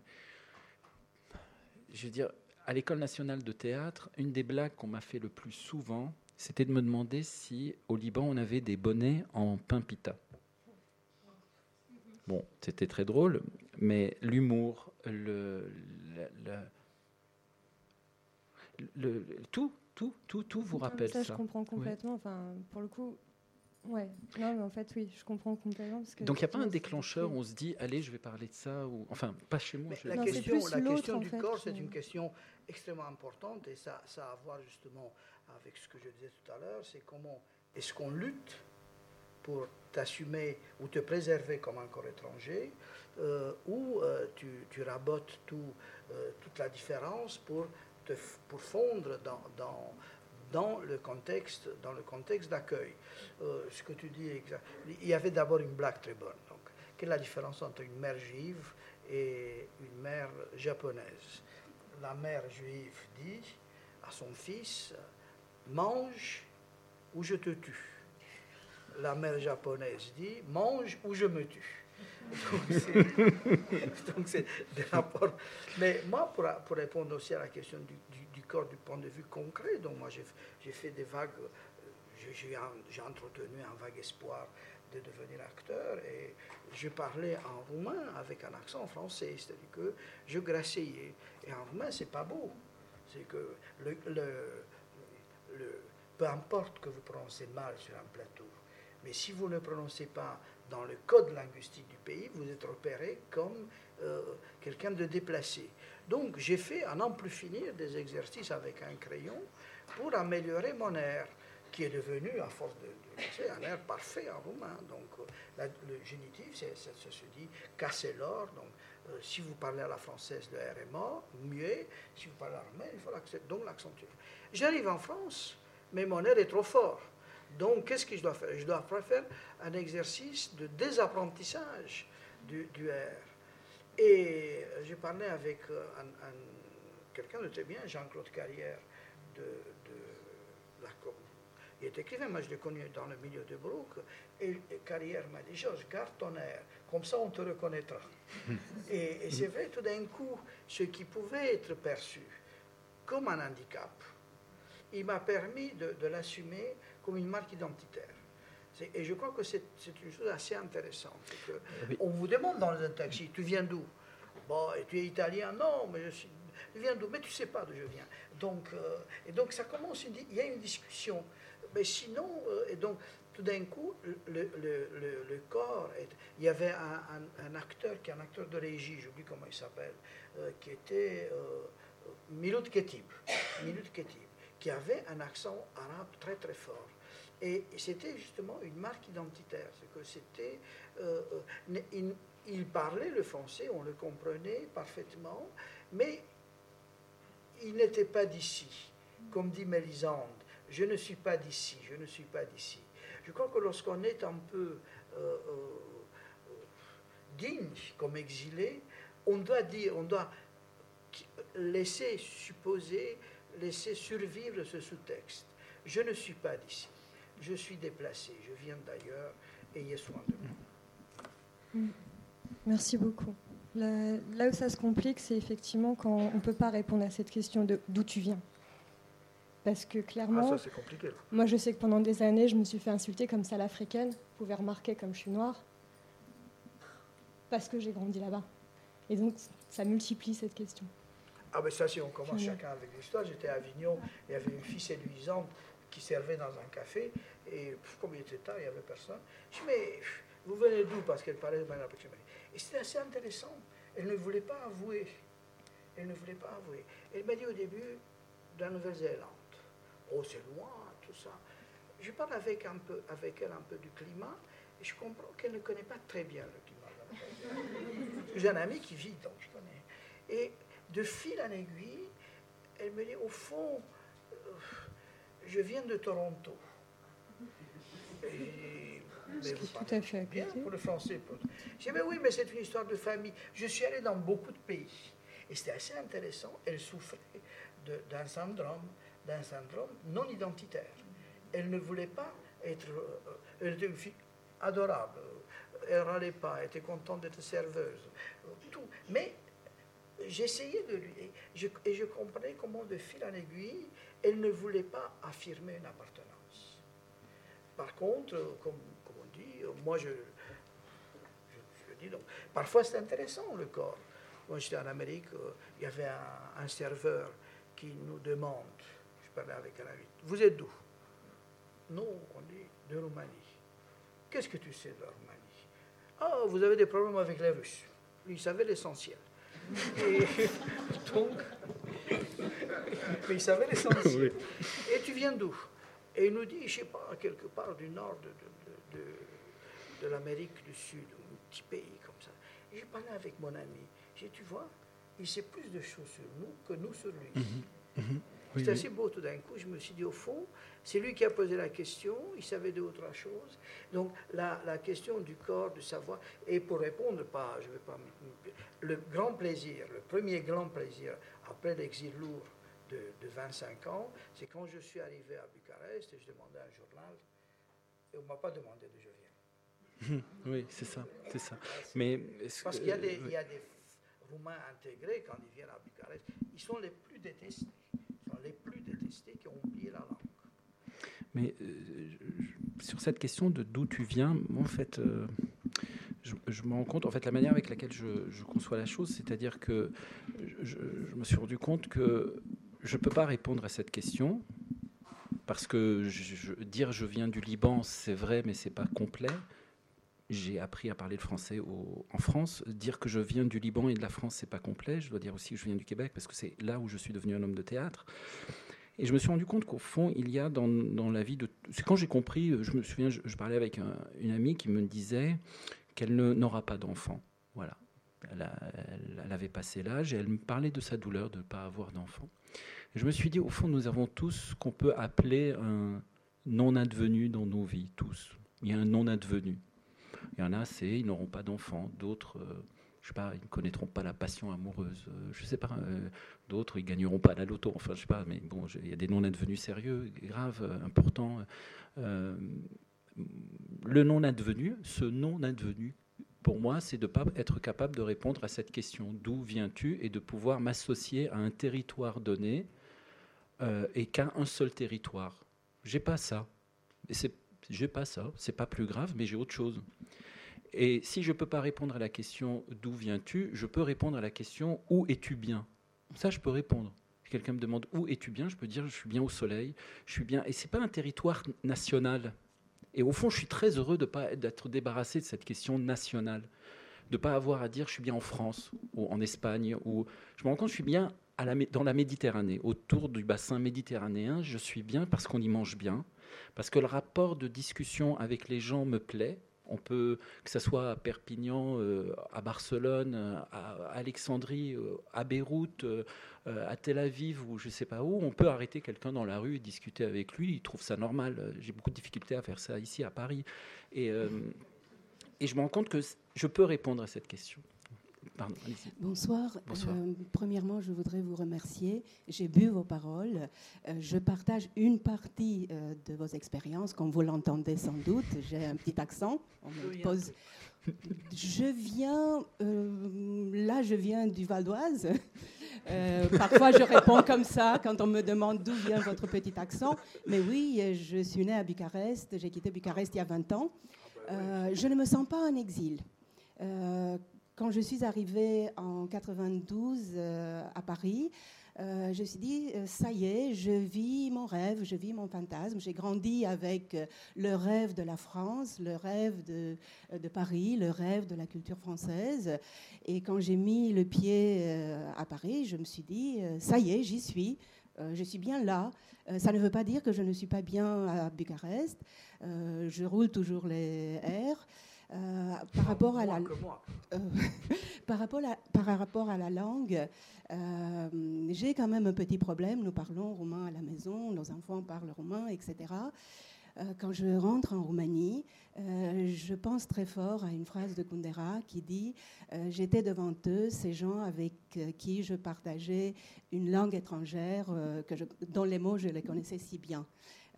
B: je veux dire, à l'école nationale de théâtre, une des blagues qu'on m'a fait le plus souvent, c'était de me demander si au Liban on avait des bonnets en pain pita. Bon, c'était très drôle, mais l'humour, le, le, tout, tout, tout, tout vous rappelle ça.
D: Ça, je comprends complètement. Enfin, pour le coup, ouais. Non, mais en fait, oui, je comprends complètement.
B: Donc, il n'y a pas un déclencheur où on se dit, allez, je vais parler de ça, ou enfin, pas chez moi.
C: La, question, la question du corps, c'est une question extrêmement importante, et ça, ça a à voir justement avec ce que je disais tout à l'heure, c'est comment est-ce qu'on lutte pour t'assumer ou te préserver comme un corps étranger, euh, ou euh, tu, tu, rabotes euh, toute la différence pour, te, pour fondre dans, dans, dans, le contexte, dans le contexte d'accueil. ce que tu dis, il y avait d'abord une blague très bonne. Donc, quelle est la différence entre une mère juive et une mère japonaise? La mère juive dit à son fils, mange ou je te tue. La mère japonaise dit, mange ou je me tue. Donc c'est des rapports. Mais moi, pour, pour, répondre aussi à la question du, du, corps du point de vue concret, donc moi j'ai fait des vagues, euh, j'ai entretenu un vague espoir de devenir acteur et je parlais en roumain avec un accent français, c'est-à-dire que je grassayais. Et en roumain, c'est pas beau. C'est que le, peu importe que vous prononcez mal sur un plateau, mais si vous ne prononcez pas dans le code linguistique du pays, vous êtes repéré comme euh, quelqu'un de déplacé. Donc j'ai fait, à n'en plus finir, des exercices avec un crayon pour améliorer mon air, qui est devenu, à force de, de un air parfait en roumain. Donc euh, le génitif, ça, se dit casser l'or. Si vous parlez à la française, le R est mort, muet. Si vous parlez à roumain, il faut donc l'accentuer. J'arrive en France, mais mon air est trop fort. Donc, qu'est-ce que je dois faire? Je dois faire un exercice de désapprentissage du, R. Et j'ai parlé avec euh, quelqu'un de très bien, Jean-Claude Carrière, de, la il est écrivain, moi je l'ai connu dans le milieu de Brook, et, Carrière m'a dit, Georges, garde ton air, comme ça on te reconnaîtra. et, c'est vrai, tout d'un coup, ce qui pouvait être perçu comme un handicap, il m'a permis de, de l'assumer comme une marque identitaire. Et je crois que c'est une chose assez intéressante. on vous demande dans un taxi, tu viens d'où? Bon, et tu es italien? Non, mais je suis. Viens d'où? Mais tu ne sais pas d'où je viens. Donc, euh, et donc ça commence, il y a une discussion. Mais sinon, euh, et donc tout d'un coup, le, corps, il y avait un, acteur qui est un acteur de régie, j'oublie comment il s'appelle, euh, qui était Milut Ketib. Milut Ketib qui avait un accent arabe très très fort. Et c'était justement une marque identitaire. C'est que c'était, euh, euh, il, parlait le français, on le comprenait parfaitement, mais il n'était pas d'ici. Comme dit Mélisande, je ne suis pas d'ici, je ne suis pas d'ici. Je crois que lorsqu'on est un peu euh, digne comme exilé, on doit dire, on doit laisser supposer laisser survivre ce sous-texte. Je ne suis pas d'ici, je suis déplacé, je viens d'ailleurs, ayez soin de moi.
D: Mm. Merci beaucoup. Là, où ça se complique, c'est effectivement quand on ne peut pas répondre à cette question de d'où tu viens. Parce que clairement,
C: ah, ça, compliqué,
D: moi je sais que pendant des années, je me suis fait insulter comme salle africaine. Vous pouvez remarquer comme je suis noire. Parce que j'ai grandi là-bas. Et donc, ça multiplie cette question.
C: Ah ben ça, si on commence chacun avec l'histoire, j'étais à Avignon, il y avait une fille séduisante qui servait dans un café, et comme il était tard, il n'y avait personne. Je dis, mais vous venez d'où? Parce qu'elle parlait de manière Et c'était assez intéressant. Elle ne voulait pas avouer. Elle ne voulait pas avouer. Elle m'a dit au début, de la Nouvelle-Zélande. Oh, c'est loin, tout ça. Je parle avec, un peu, avec elle un peu du climat, et je comprends qu'elle ne connaît pas très bien le climat. J'ai un ami qui vit, donc je connais. Et de fil en aiguille, elle me dit, au fond, euh, je viens de Toronto.
D: Et, mais vous tout à fait
C: bien pour le français. J'ai dit, mais oui, mais c'est une histoire de famille. Je suis allé dans beaucoup de pays. Et c'était assez intéressant. Elle souffrait d'un syndrome, d'un syndrome non identitaire. Elle ne voulait pas être... Euh, elle était une fille adorable. Elle râlait pas, elle était contente d'être serveuse. Tout. Mais j'essayais de lui. Et je, comprenais comment, de fil en aiguille, elle ne voulait pas affirmer une appartenance. Par contre, comme, on dit, moi je, je, dis donc, parfois c'est intéressant le corps. Quand j'étais en Amérique, euh, il y avait un, serveur qui nous demande, parlais avec un ami, vous êtes d'où? Non, on dit de Roumanie. Qu'est-ce que tu sais de la Roumanie? Ah, vous avez des problèmes avec les Russes. Il savait l'essentiel. Et donc, mais il savait l'essentiel. Et tu viens d'où? Et il nous dit, je ne sais pas, quelque part du nord de, de, de, l'Amérique du Sud, un petit pays comme ça. J'ai parlé avec mon ami. J'ai dit, tu vois, il sait plus de choses sur nous que nous sur lui. Mhm, C'est assez beau tout d'un coup. Je me suis dit, au fond, c'est lui qui a posé la question, il savait d'autres choses. Donc la, la, question du corps, du savoir, et pour répondre, pas, je vais pas, le grand plaisir, le premier grand plaisir après l'exil lourd de, 25 ans, c'est quand je suis arrivé à Bucarest et je demandais un journal, et on ne m'a pas demandé d'où je viens.
B: oui, c'est ça, c'est ça.
C: Mais parce qu'il y, a des, y a des Roumains intégrés quand ils viennent à Bucarest, ils sont les plus détestés, les plus détestés qui ont oublié la langue.
B: Mais euh, sur cette question de d'où tu viens, en fait, euh, je, me rends compte, en fait, la manière avec laquelle je, conçois la chose, c'est-à-dire que je, me suis rendu compte que je ne peux pas répondre à cette question parce que dire je viens du Liban, c'est vrai, mais c'est pas complet. J'ai appris à parler le français en France. Dire que je viens du Liban et de la France, c'est pas complet. Je dois dire aussi que je viens du Québec parce que c'est là où je suis devenu un homme de théâtre. Et je me suis rendu compte qu'au fond, il y a dans, la vie de. C'est quand j'ai compris, je me souviens, je, parlais avec une amie qui me disait qu'elle n'aura pas d'enfant. Voilà. Elle, elle, avait passé l'âge et elle me parlait de sa douleur de ne pas avoir d'enfant. Je me suis dit, au fond, nous avons tous ce qu'on peut appeler un non-advenu dans nos vies, tous. Il y a un non-advenu. Il y en a, c'est ils n'auront pas d'enfant. D'autres, euh, je sais pas, ils ne connaîtront pas la passion amoureuse. Euh, je sais pas. Euh, d'autres, ils gagneront pas la loto. Enfin, je sais pas. Mais bon, il y a des non-advenus sérieux, graves, importants. le non-advenu, ce non-advenu, pour moi, c'est de ne pas être capable de répondre à cette question d'où viens-tu et de pouvoir m'associer à un territoire donné et qu'à un seul territoire? J'ai pas ça. J'ai pas ça. C'est pas plus grave, mais j'ai autre chose. Et si je ne peux pas répondre à la question d'où viens-tu, je peux répondre à la question où es-tu bien? Ça, je peux répondre. Quelqu'un me demande où es-tu bien, je peux dire je suis bien au soleil, je suis bien. Et c'est pas un territoire national. Et au fond, je suis très heureux de pas d'être débarrassé de cette question nationale, de pas avoir à dire je suis bien en France ou en Espagne ou je me rends compte je suis bien dans la Méditerranée, autour du bassin méditerranéen, je suis bien parce qu'on y mange bien, parce que le rapport de discussion avec les gens me plaît, on peut, que ce soit à Perpignan, euh, à Barcelone, à Alexandrie, euh, à Beyrouth, euh, à Tel Aviv ou je ne sais pas où, on peut arrêter quelqu'un dans la rue et discuter avec lui. Il trouve ça normal. J'ai beaucoup de difficultés à faire ça ici à Paris. Et, et je me rends compte que je peux répondre à cette question.
E: Bonsoir. Euh, premièrement, je voudrais vous remercier. J'ai bu vos paroles. Euh, je partage une partie euh, de vos expériences, comme vous l'entendez sans doute. J'ai un petit accent. pose... Je viens, là, je viens du Val d'Oise. parfois, je réponds comme ça quand on me demande d'où vient votre petit accent. Mais oui, je suis née à Bucarest. J'ai quitté Bucarest il y a 20 ans. Ah bah je ne me sens pas en exil. Quand je suis arrivée en 92 euh, à Paris, euh, je me suis dit, euh, ça y est, je vis mon rêve, je vis mon fantasme. J'ai grandi avec le rêve de la France, le rêve de, Paris, le rêve de la culture française. Et quand j'ai mis le pied à Paris, je me suis dit, ça y est, j'y suis. je suis bien là. ça ne veut pas dire que je ne suis pas bien à Bucarest. je roule toujours les airs. Euh, par rapport à la euh, par rapport à, par rapport à la langue, euh, j'ai quand même un petit problème. Nous parlons roumain à la maison, nos enfants parlent roumain, etc. quand je rentre en Roumanie, je pense très fort à une phrase de Kundera qui dit J'étais devant eux, ces gens avec qui je partageais une langue étrangère que dont les mots je les connaissais si bien.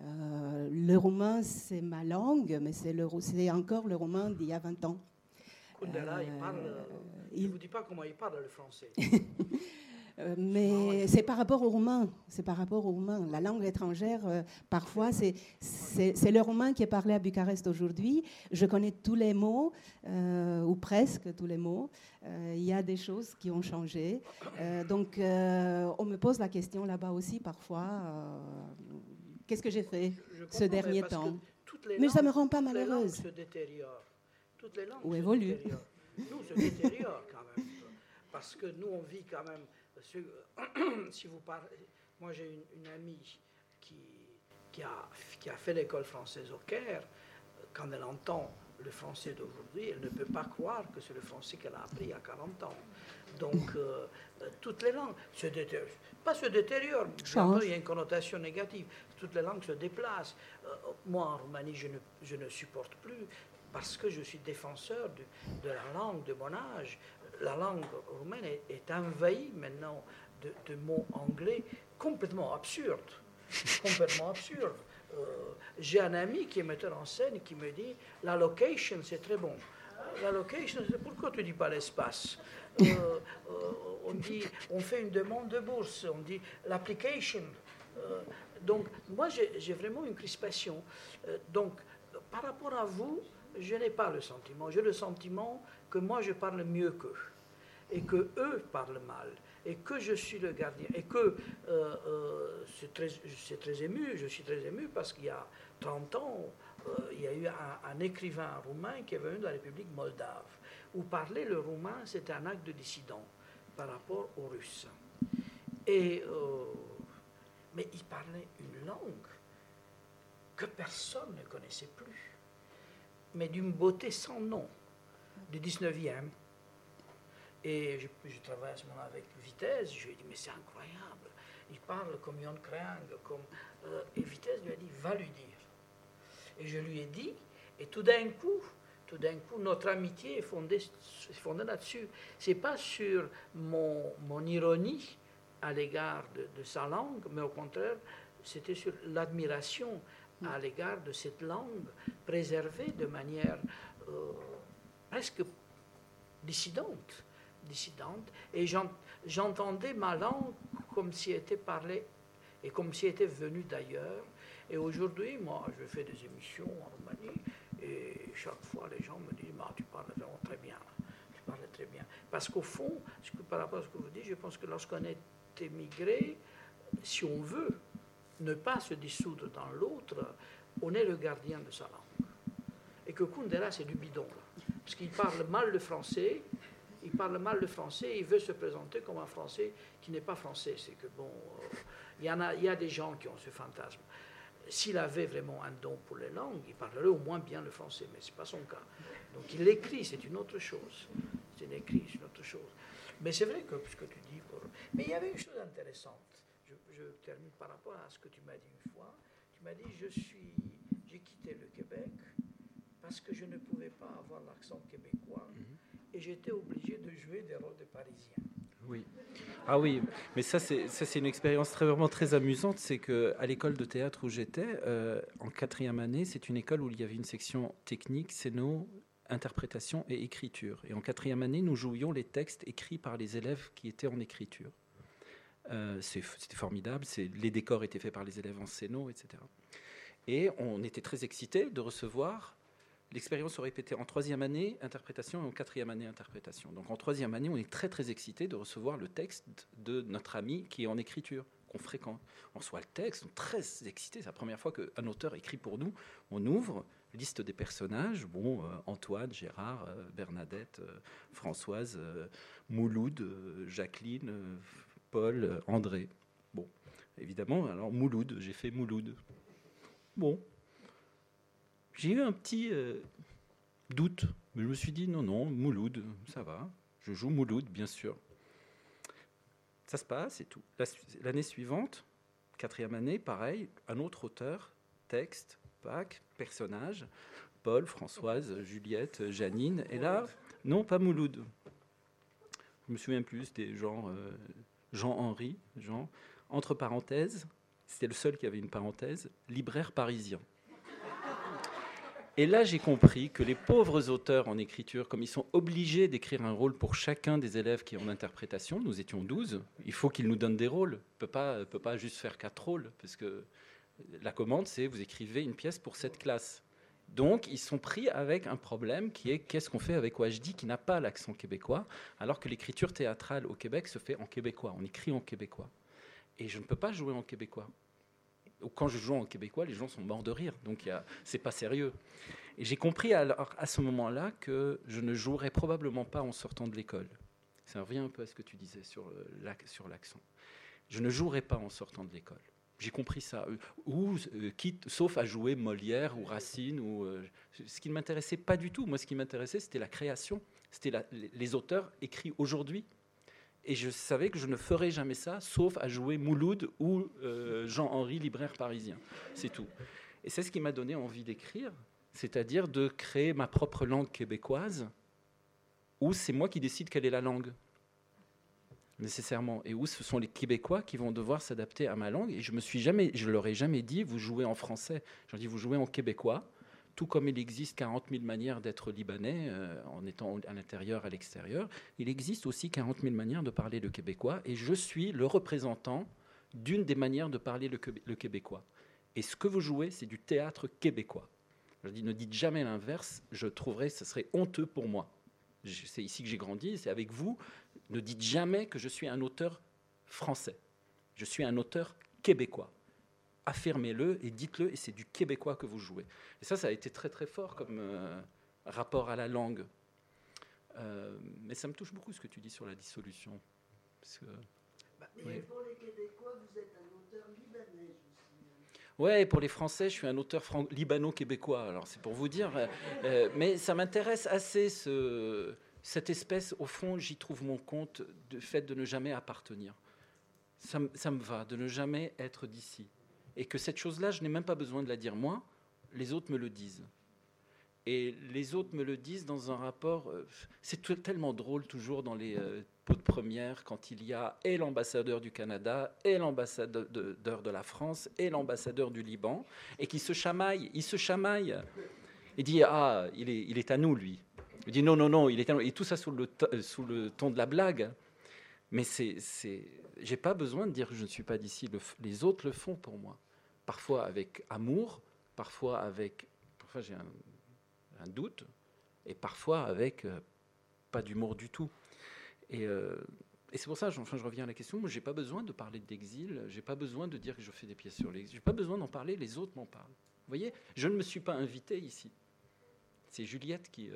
E: Euh, le roumain, c'est ma langue, mais c'est encore le roumain d'il y a 20 ans.
C: Kundera, il parle. Euh, il ne vous dit pas comment il parle le français.
E: Euh, mais c'est par rapport au roumain. C'est par rapport au roumain. La langue étrangère, parfois, c'est le roumain qui est parlé à Bucarest aujourd'hui. Je connais tous les mots, ou presque tous les mots. Il y a des choses qui ont changé. donc, on me pose la question là-bas aussi, parfois Qu'est-ce que j'ai fait ce dernier temps Mais ça ne me rend pas malheureuse.
C: se détériorent. Toutes les langues
E: Ou évoluent.
C: Nous, se détériorent quand même. Parce que nous, on vit quand même. Si vous parlez. Moi, j'ai une, amie qui, qui, a, qui a fait l'école française au Caire. Quand elle entend le français d'aujourd'hui, elle ne peut pas croire que c'est le français qu'elle a appris il y a 40 ans. Donc, euh, toutes les langues se détériorent. Pas se détériorent, il y a une connotation négative toutes les langues se déplacent. Euh, moi, en Roumanie, je ne, je ne, supporte plus parce que je suis défenseur de, de, la langue de mon âge. La langue roumaine est, envahie maintenant de, mots anglais complètement absurdes. complètement absurdes. Euh, j'ai un ami qui est metteur en scène qui me dit la location c'est très bon. La location, pourquoi tu dis pas l'espace? Euh, euh, on dit on fait une demande de bourse, on dit l'application. donc moi j'ai vraiment une crispation. donc par rapport à vous, je n'ai pas le sentiment. J'ai le sentiment que moi je parle mieux qu'eux et que eux parlent mal et que je suis le gardien et que euh, euh, c'est très, ému, je suis très ému parce qu'il y a 30 ans, euh, il y a eu un, écrivain roumain qui est venu de la République moldave, où parler le roumain, c'était un acte de dissident par rapport aux Russes. Et, mais il parlait une langue que personne ne connaissait plus, mais d'une beauté sans nom, du 19e, et je, travaille à ce moment avec Vitesse, je lui ai dit, mais c'est incroyable. Il parle comme Yon Krang, comme, euh, et Vitesse lui a dit, va lui dire. Et je lui ai dit, et tout d'un coup, tout d'un coup, notre amitié est fondée, fondée là-dessus. C'est pas sur mon, mon ironie à l'égard de, sa langue, mais au contraire, c'était sur l'admiration à l'égard de cette langue préservée de manière euh, presque dissidente dissidente, et j'entendais ma langue comme si elle était parlée et comme si elle était venue d'ailleurs. Et aujourd'hui, moi, je fais des émissions en Roumanie, et chaque fois, les gens me disent, bah, tu parles vraiment très bien, tu parles très bien. Parce qu'au fond, par rapport à ce que vous dites, je pense que lorsqu'on est émigré, si on veut ne pas se dissoudre dans l'autre, on est le gardien de sa langue. Et que Kundera, c'est du bidon. Parce qu'il parle mal le français, il parle mal le français, il veut se présenter comme un français qui n'est pas français. C'est que bon, euh, il y, a, des gens qui ont ce fantasme. S'il avait vraiment un don pour les langues, il parlerait au moins bien le français, mais ce n'est pas son cas. Donc il l'écrit, c'est une autre chose. C'est écrit, c'est une autre chose. Mais c'est vrai que, puisque tu dis. Mais il y avait une chose intéressante. Je, je, termine par rapport à ce que tu m'as dit une fois. Tu m'as dit je suis, j'ai quitté le Québec parce que je ne pouvais pas avoir l'accent québécois. Mhm et j'étais obligé de jouer des rôles de Parisiens.
B: Oui. Ah oui, mais ça c'est une expérience vraiment très amusante, c'est que à l'école de théâtre où j'étais euh, en quatrième année, c'est une école où il y avait une section technique, scéno, interprétation et écriture. Et en quatrième année, nous jouions les textes écrits par les élèves qui étaient en écriture. Euh, c'était formidable. Les décors étaient faits par les élèves en scéno, etc. Et on était très excités de recevoir L'expérience se répétait en troisième année, interprétation, et en quatrième année, interprétation. Donc en troisième année, on est très très excité de recevoir le texte de notre ami qui est en écriture, qu'on fréquente. On reçoit le texte, on est très excité. C'est la première fois qu'un auteur écrit pour nous. On ouvre, liste des personnages, bon, euh, Antoine, Gérard, euh, Bernadette, euh, Françoise, Mouloud, Jacqueline, Paul, André. Bon, évidemment, alors Mouloud, j'ai fait Mouloud. Bon, j'ai eu un petit euh, doute. Mais je me suis dit, non, non, Mouloud, ça va. Je joue Mouloud, bien sûr. Ça se passe et tout. L'année suivante, quatrième année, pareil, un autre auteur, texte, Pâques, personnage, Paul, Françoise, Juliette, Janine. Et là, non, pas Mouloud. Je me souviens plus, c'était Jean, euh, Jean-Henri, Jean. Entre parenthèses, c'était le seul qui avait une parenthèse, libraire parisien. Et là, j'ai compris que les pauvres auteurs en écriture, comme ils sont obligés d'écrire un rôle pour chacun des élèves qui ont en interprétation, nous étions 12, il faut qu'ils nous donnent des rôles. On peut pas, peut pas juste faire quatre rôles, parce que la commande, c'est vous écrivez une pièce pour cette classe. Donc, ils sont pris avec un problème qui est qu'est-ce qu'on fait avec Wajdi qui n'a pas l'accent québécois, alors que l'écriture théâtrale au Québec se fait en québécois, on écrit en québécois. Et je ne peux pas jouer en québécois quand je joue en québécois, les gens sont morts de rire. Donc c'est pas sérieux. Et j'ai compris alors, à ce moment-là que je ne jouerais probablement pas en sortant de l'école. Ça revient un peu à ce que tu disais sur l'accent. Je ne jouerai pas en sortant de l'école. J'ai compris ça. Euh, euh, sauf à jouer Molière ou Racine. Ou, euh, ce qui ne m'intéressait pas du tout. Moi, ce qui m'intéressait, c'était la création. C'était les auteurs écrits aujourd'hui et je savais que je ne ferais jamais ça, sauf à jouer Mouloud ou euh, Jean-Henri, libraire parisien. C'est tout. Et c'est ce qui m'a donné envie d'écrire, c'est-à-dire de créer ma propre langue québécoise, où c'est moi qui décide quelle est la langue. nécessairement, et où ce sont les Québécois qui vont devoir s'adapter à ma langue. Et je me suis jamais, je leur ai jamais dit, vous jouez en français. J'ai dit, vous jouez en québécois. Tout comme il existe 40 000 manières d'être libanais euh, en étant à l'intérieur, à l'extérieur, il existe aussi 40 000 manières de parler le québécois. Et je suis le représentant d'une des manières de parler le, québécois. Et ce que vous jouez, c'est du théâtre québécois. Je dis, ne dites jamais l'inverse, je trouverais ce serait honteux pour moi. C'est ici que j'ai grandi, c'est avec vous. Ne dites jamais que je suis un auteur français. Je suis un auteur québécois. Affirmez-le et dites-le, et c'est du québécois que vous jouez. Et ça, ça a été très très fort comme euh, rapport à la langue. Euh, mais ça me touche beaucoup ce que tu dis sur la dissolution. Parce que,
C: bah, pour les Québécois, vous êtes un auteur libanais. Hein.
B: Ouais, pour les Français, je suis un auteur libano-québécois. Alors c'est pour vous dire, euh, mais ça m'intéresse assez ce, cette espèce, au fond, j'y trouve mon compte du fait de ne jamais appartenir. Ça, me va, de ne jamais être d'ici. Et que cette chose-là, je n'ai même pas besoin de la dire moi, les autres me le disent. Et les autres me le disent dans un rapport. Euh, c'est tellement drôle toujours dans les euh, pots de première quand il y a et l'ambassadeur du Canada, et l'ambassadeur de, la France, et l'ambassadeur du Liban, et qui se chamaillent. Ils se chamaillent. Il dit Ah, il est, il est à nous, lui. Il dit non, non, non, il est et tout ça sous le, euh, sous le ton de la blague. Mais c'est, j'ai pas besoin de dire que je ne suis pas d'ici. les autres le font pour moi. Parfois avec amour, parfois avec, parfois j'ai un, doute, et parfois avec euh, pas d'humour du tout. Et, euh, et c'est pour ça, enfin, je reviens à la question. Moi, j'ai pas besoin de parler d'exil. J'ai pas besoin de dire que je fais des pièces sur l'exil. J'ai pas besoin d'en parler. Les autres m'en parlent. Vous voyez, je ne me suis pas invité ici. C'est Juliette qui,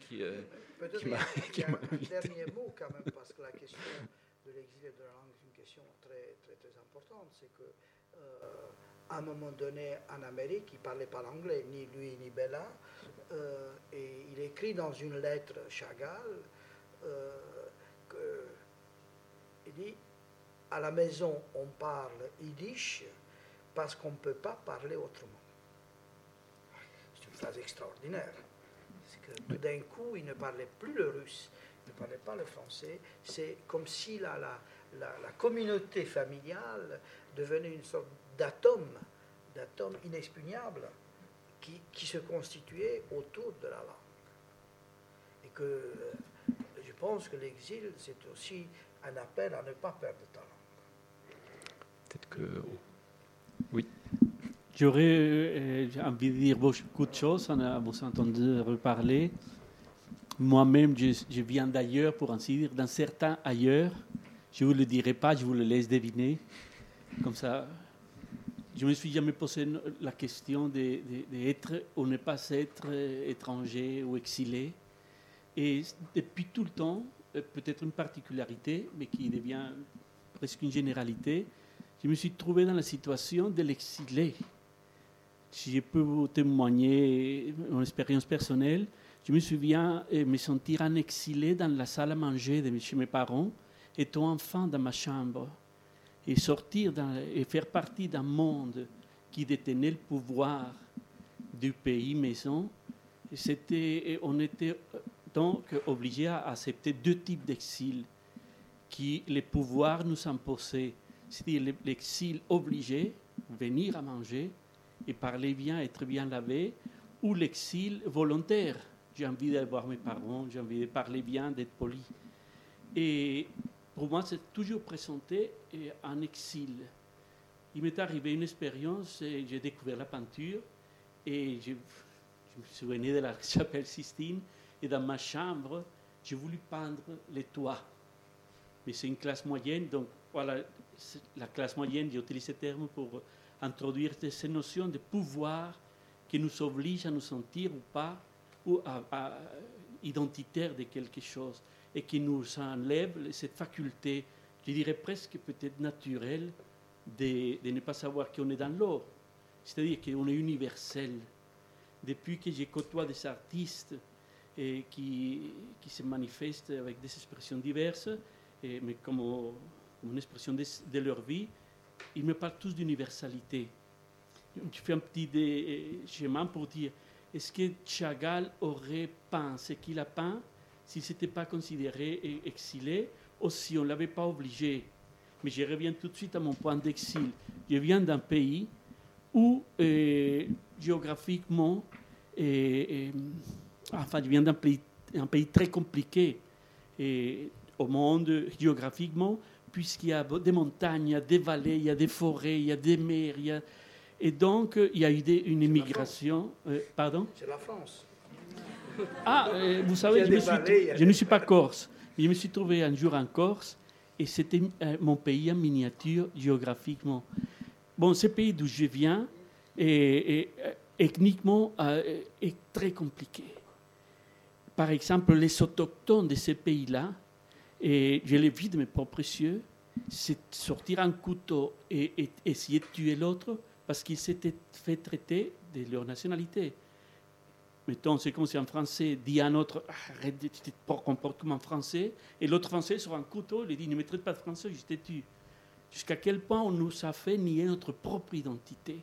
C: qui, euh, Peut-être qu'il y a, un dernier mot quand même, parce que la question de l'exil et de la langue est une question très, très, très importante. C'est que à un moment donné, en Amérique, il ne parlait pas l'anglais, ni lui ni Bella, euh, et il écrit dans une lettre Chagall que, il dit à la maison, on parle yiddish parce qu'on ne peut pas parler autrement. C'est une phrase extraordinaire tout d'un coup, il ne parlait plus le russe, il ne parlait pas le français. C'est comme si la, la, la, communauté familiale devenait une sorte d'atome, d'atome inexpugnable qui, qui, se constituait autour de la langue. Et que je pense que l'exil, c'est aussi un appel à ne pas perdre ta langue.
B: Peut-être que. Oui.
F: J'aurais euh, envie de dire beaucoup de choses en vous entendant reparler. Moi-même, je, viens d'ailleurs, pour ainsi dire, d'un certain ailleurs. Je ne vous le dirai pas, je vous le laisse deviner. Comme ça, je ne me suis jamais posé la question d'être ou ne pas être étranger ou exilé. Et depuis tout le temps, euh, peut-être une particularité, mais qui devient presque une généralité, je me suis trouvé dans la situation de l'exilé si je peux vous témoigner mon expérience personnelle, je me souviens de me sentir en exilé dans la salle à manger chez mes parents, étant enfant dans ma chambre, et sortir et faire partie d'un monde qui détenait le pouvoir du pays maison. C'était, on était donc obligés à accepter deux types d'exil qui les pouvoirs nous imposaient, c'est-à-dire l'exil obligé, venir à manger, et parler bien, être bien lavé, ou l'exil volontaire. J'ai envie d'aller voir mes parents, j'ai envie de parler bien, d'être poli. Et pour moi, c'est toujours présenté en exil. Il m'est arrivé une expérience, j'ai découvert la peinture et je, me souvenais de la chapelle Sistine et dans ma chambre, j'ai voulu peindre les toits. Mais c'est une classe moyenne, donc voilà, la classe moyenne, j'ai utilisé ce terme pour introduire ces notions de pouvoir qui nous obligent à nous sentir ou pas ou à, identitaires de quelque chose et qui nous enlève cette faculté, je dirais presque peut-être naturelle, de, de, ne pas savoir qu'on est dans l'or. C'est-à-dire qu'on est universel. Depuis que j'ai côtoie des artistes et qui, qui, se manifestent avec des expressions diverses, mais comme, une expression de, de leur vie, ils me parlent tous d'universalité. Je fais un petit schéma pour dire est-ce que Chagall aurait peint ce qu'il a peint s'il ne s'était pas considéré exilé aussi, on ne l'avait pas obligé. Mais je reviens tout de suite à mon point d'exil. Je viens d'un pays où, euh, géographiquement, et, enfin, je viens d'un pays, un pays très compliqué et, au monde géographiquement, puisqu'il y a des montagnes, il y a des vallées, il y a des forêts, il y a des mers. Il y a... Et donc, il y a eu une immigration.
C: Euh,
F: pardon?
C: C'est la France.
F: Ah, euh, vous savez, je, je ne suis pas corse. Je me suis trouvé un jour en Corse et c'était euh, mon pays en miniature géographiquement. Bon, ce pays d'où je viens est, ethniquement est très compliqué. Par exemple, les autochtones de ces pays-là et je l'ai vu de mes propres yeux, c'est sortir un couteau et, essayer de tuer l'autre parce qu'il s'était fait traiter de leur nationalité. Mettons, c'est comme si un Français dit à un autre Arrête de te un Français, et l'autre Français sur un couteau il dit Ne me traite pas de Français, je te tue. Jusqu'à quel point on nous a fait nier notre propre identité.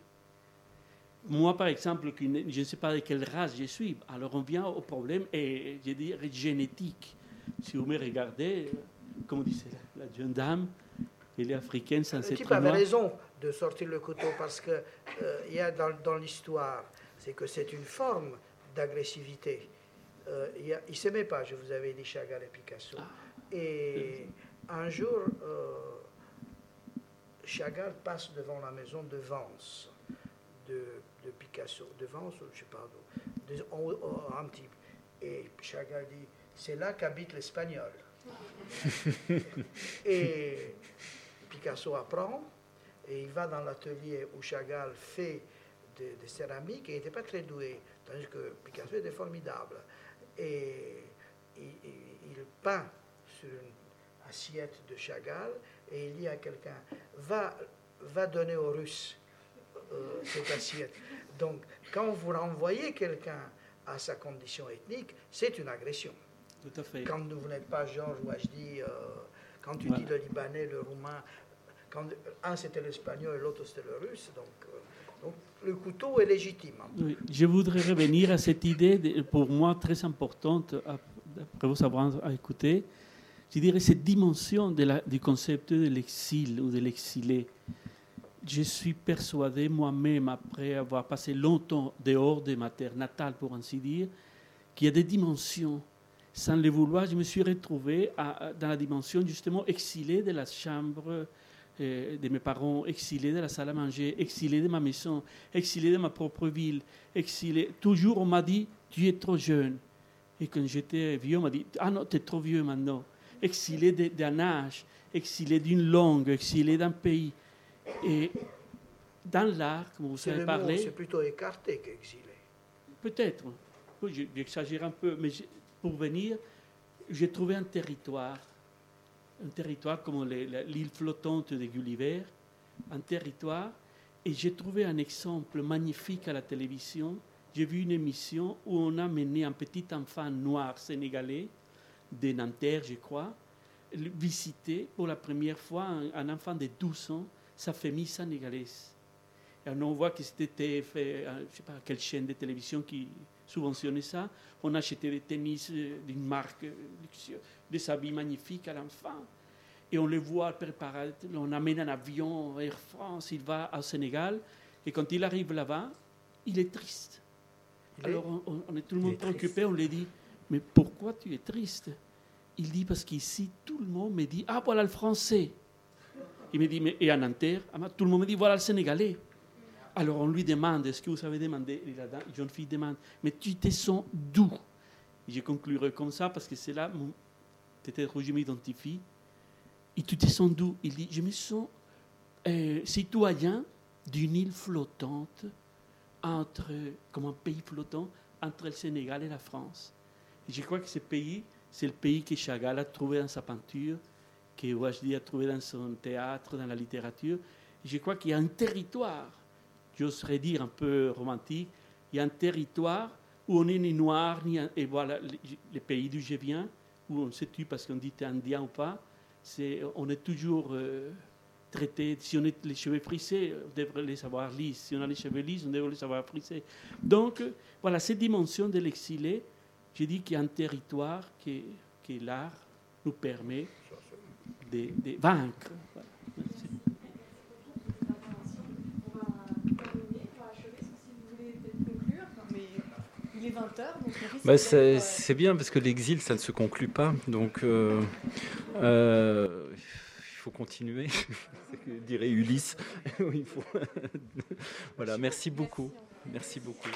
F: Moi, par exemple, je ne sais pas de quelle race je suis, alors on vient au problème, et je dire génétique si vous me regardez, comme disait la, jeune dame, elle est africaine sans
C: être noire. avait raison de sortir le couteau parce qu'il euh, y a dans, l'histoire, c'est que c'est une forme d'agressivité. Euh, il ne s'aimait pas, je vous avais dit Chagall et Picasso. Ah. Et un jour, euh, Chagall passe devant la maison de Vence, de, Picasso, de Vence, je ne sais pas d'où, Antibes. Et Chagall dit c'est là qu'habite l'espagnol. et Picasso apprend et il va dans l'atelier où Chagall fait des de céramiques et n'était pas très doué, tandis que Picasso était formidable. Et il, peint sur une assiette de Chagall et il dit à quelqu'un va, va donner aux Russes euh, cette assiette. Donc, quand vous renvoyez quelqu'un à sa condition ethnique, c'est une agression. Quand vous n'êtes pas Georges Wajdi, euh, quand tu dis le libanais, le roumain, quand un c'était l'espagnol et l'autre c'était le russe, donc, euh, donc, le couteau est légitime.
F: Oui, je voudrais revenir à cette idée, pour moi très importante, après vous avoir écouté, je dirais cette dimension du concept de l'exil ou de l'exilé. Je suis persuadé moi-même, après avoir passé longtemps dehors de ma terre natale, pour ainsi dire, qu'il y a des dimensions sans le vouloir, je me suis retrouvé dans la dimension justement exilée de la chambre euh, de mes parents, exilé de la salle à manger, exilé de ma maison, exilé de ma propre ville, exilé. Toujours, on m'a dit, tu es trop jeune. Et quand j'étais vieux, on m'a dit, ah non, tu es trop vieux maintenant. Exilé d'un âge, exilé d'une langue, exilé d'un pays. Et dans l'art, comme vous savez parler.
C: C'est plutôt écarté qu'exilé.
F: Peut-être. J'exagère un peu, mais pour venir, j'ai trouvé un territoire, un territoire comme l'île flottante de Gulliver, un territoire, et j'ai trouvé un exemple magnifique à la télévision. J'ai vu une émission où on a mené un petit enfant noir sénégalais, de Nanterre, je crois, visiter pour la première fois un, enfant de 12 ans, sa famille sénégalaise. Et on voit que c'était fait, je ne sais pas quelle chaîne de télévision qui subventionner ça. On achetait des tennis euh, d'une marque luxueuse, des habits magnifiques à l'enfant. Et on le voit préparer, on amène un avion Air France, il va au Sénégal. Et quand il arrive là-bas, il est triste. Alors on, est tout le monde préoccupé, on lui dit, mais pourquoi tu es triste? Il dit, parce qu'ici, tout le monde me dit, ah voilà le français. Il me dit, mais et en Nanterre, ah, tout le monde me dit, voilà le sénégalais. Alors on lui demande, est-ce que vous savez demander? La jeune fille demande, mais tu te sens d'où Je conclurai comme ça parce que c'est là, peut-être où je m'identifie. Et tu te sens d'où Il dit, je me sens euh, citoyen d'une île flottante, entre, comme un pays flottant, entre le Sénégal et la France. Et je crois que ce pays, c'est le pays que Chagall a trouvé dans sa peinture, que Wajdi a trouvé dans son théâtre, dans la littérature. Et je crois qu'il y a un territoire j'oserais dire un peu romantique, il y a un territoire où on n'est ni noir, ni. Et voilà, les, pays d'où je viens, où on se tue parce qu'on dit es indien ou pas, c'est, on est toujours euh, traité. Si on a les cheveux frissés, on devrait les savoir lisses. Si on a les cheveux lisses, on devrait les savoir frissés. Donc, euh, voilà, cette dimension de l'exilé, je dis qu'il y a un territoire que, que l'art nous permet
A: de, vaincre.
B: Bah, c'est bien parce que l'exil, ça ne se conclut pas. Donc, euh, euh, il faut continuer, dirait Ulysse. voilà, merci beaucoup. Merci beaucoup.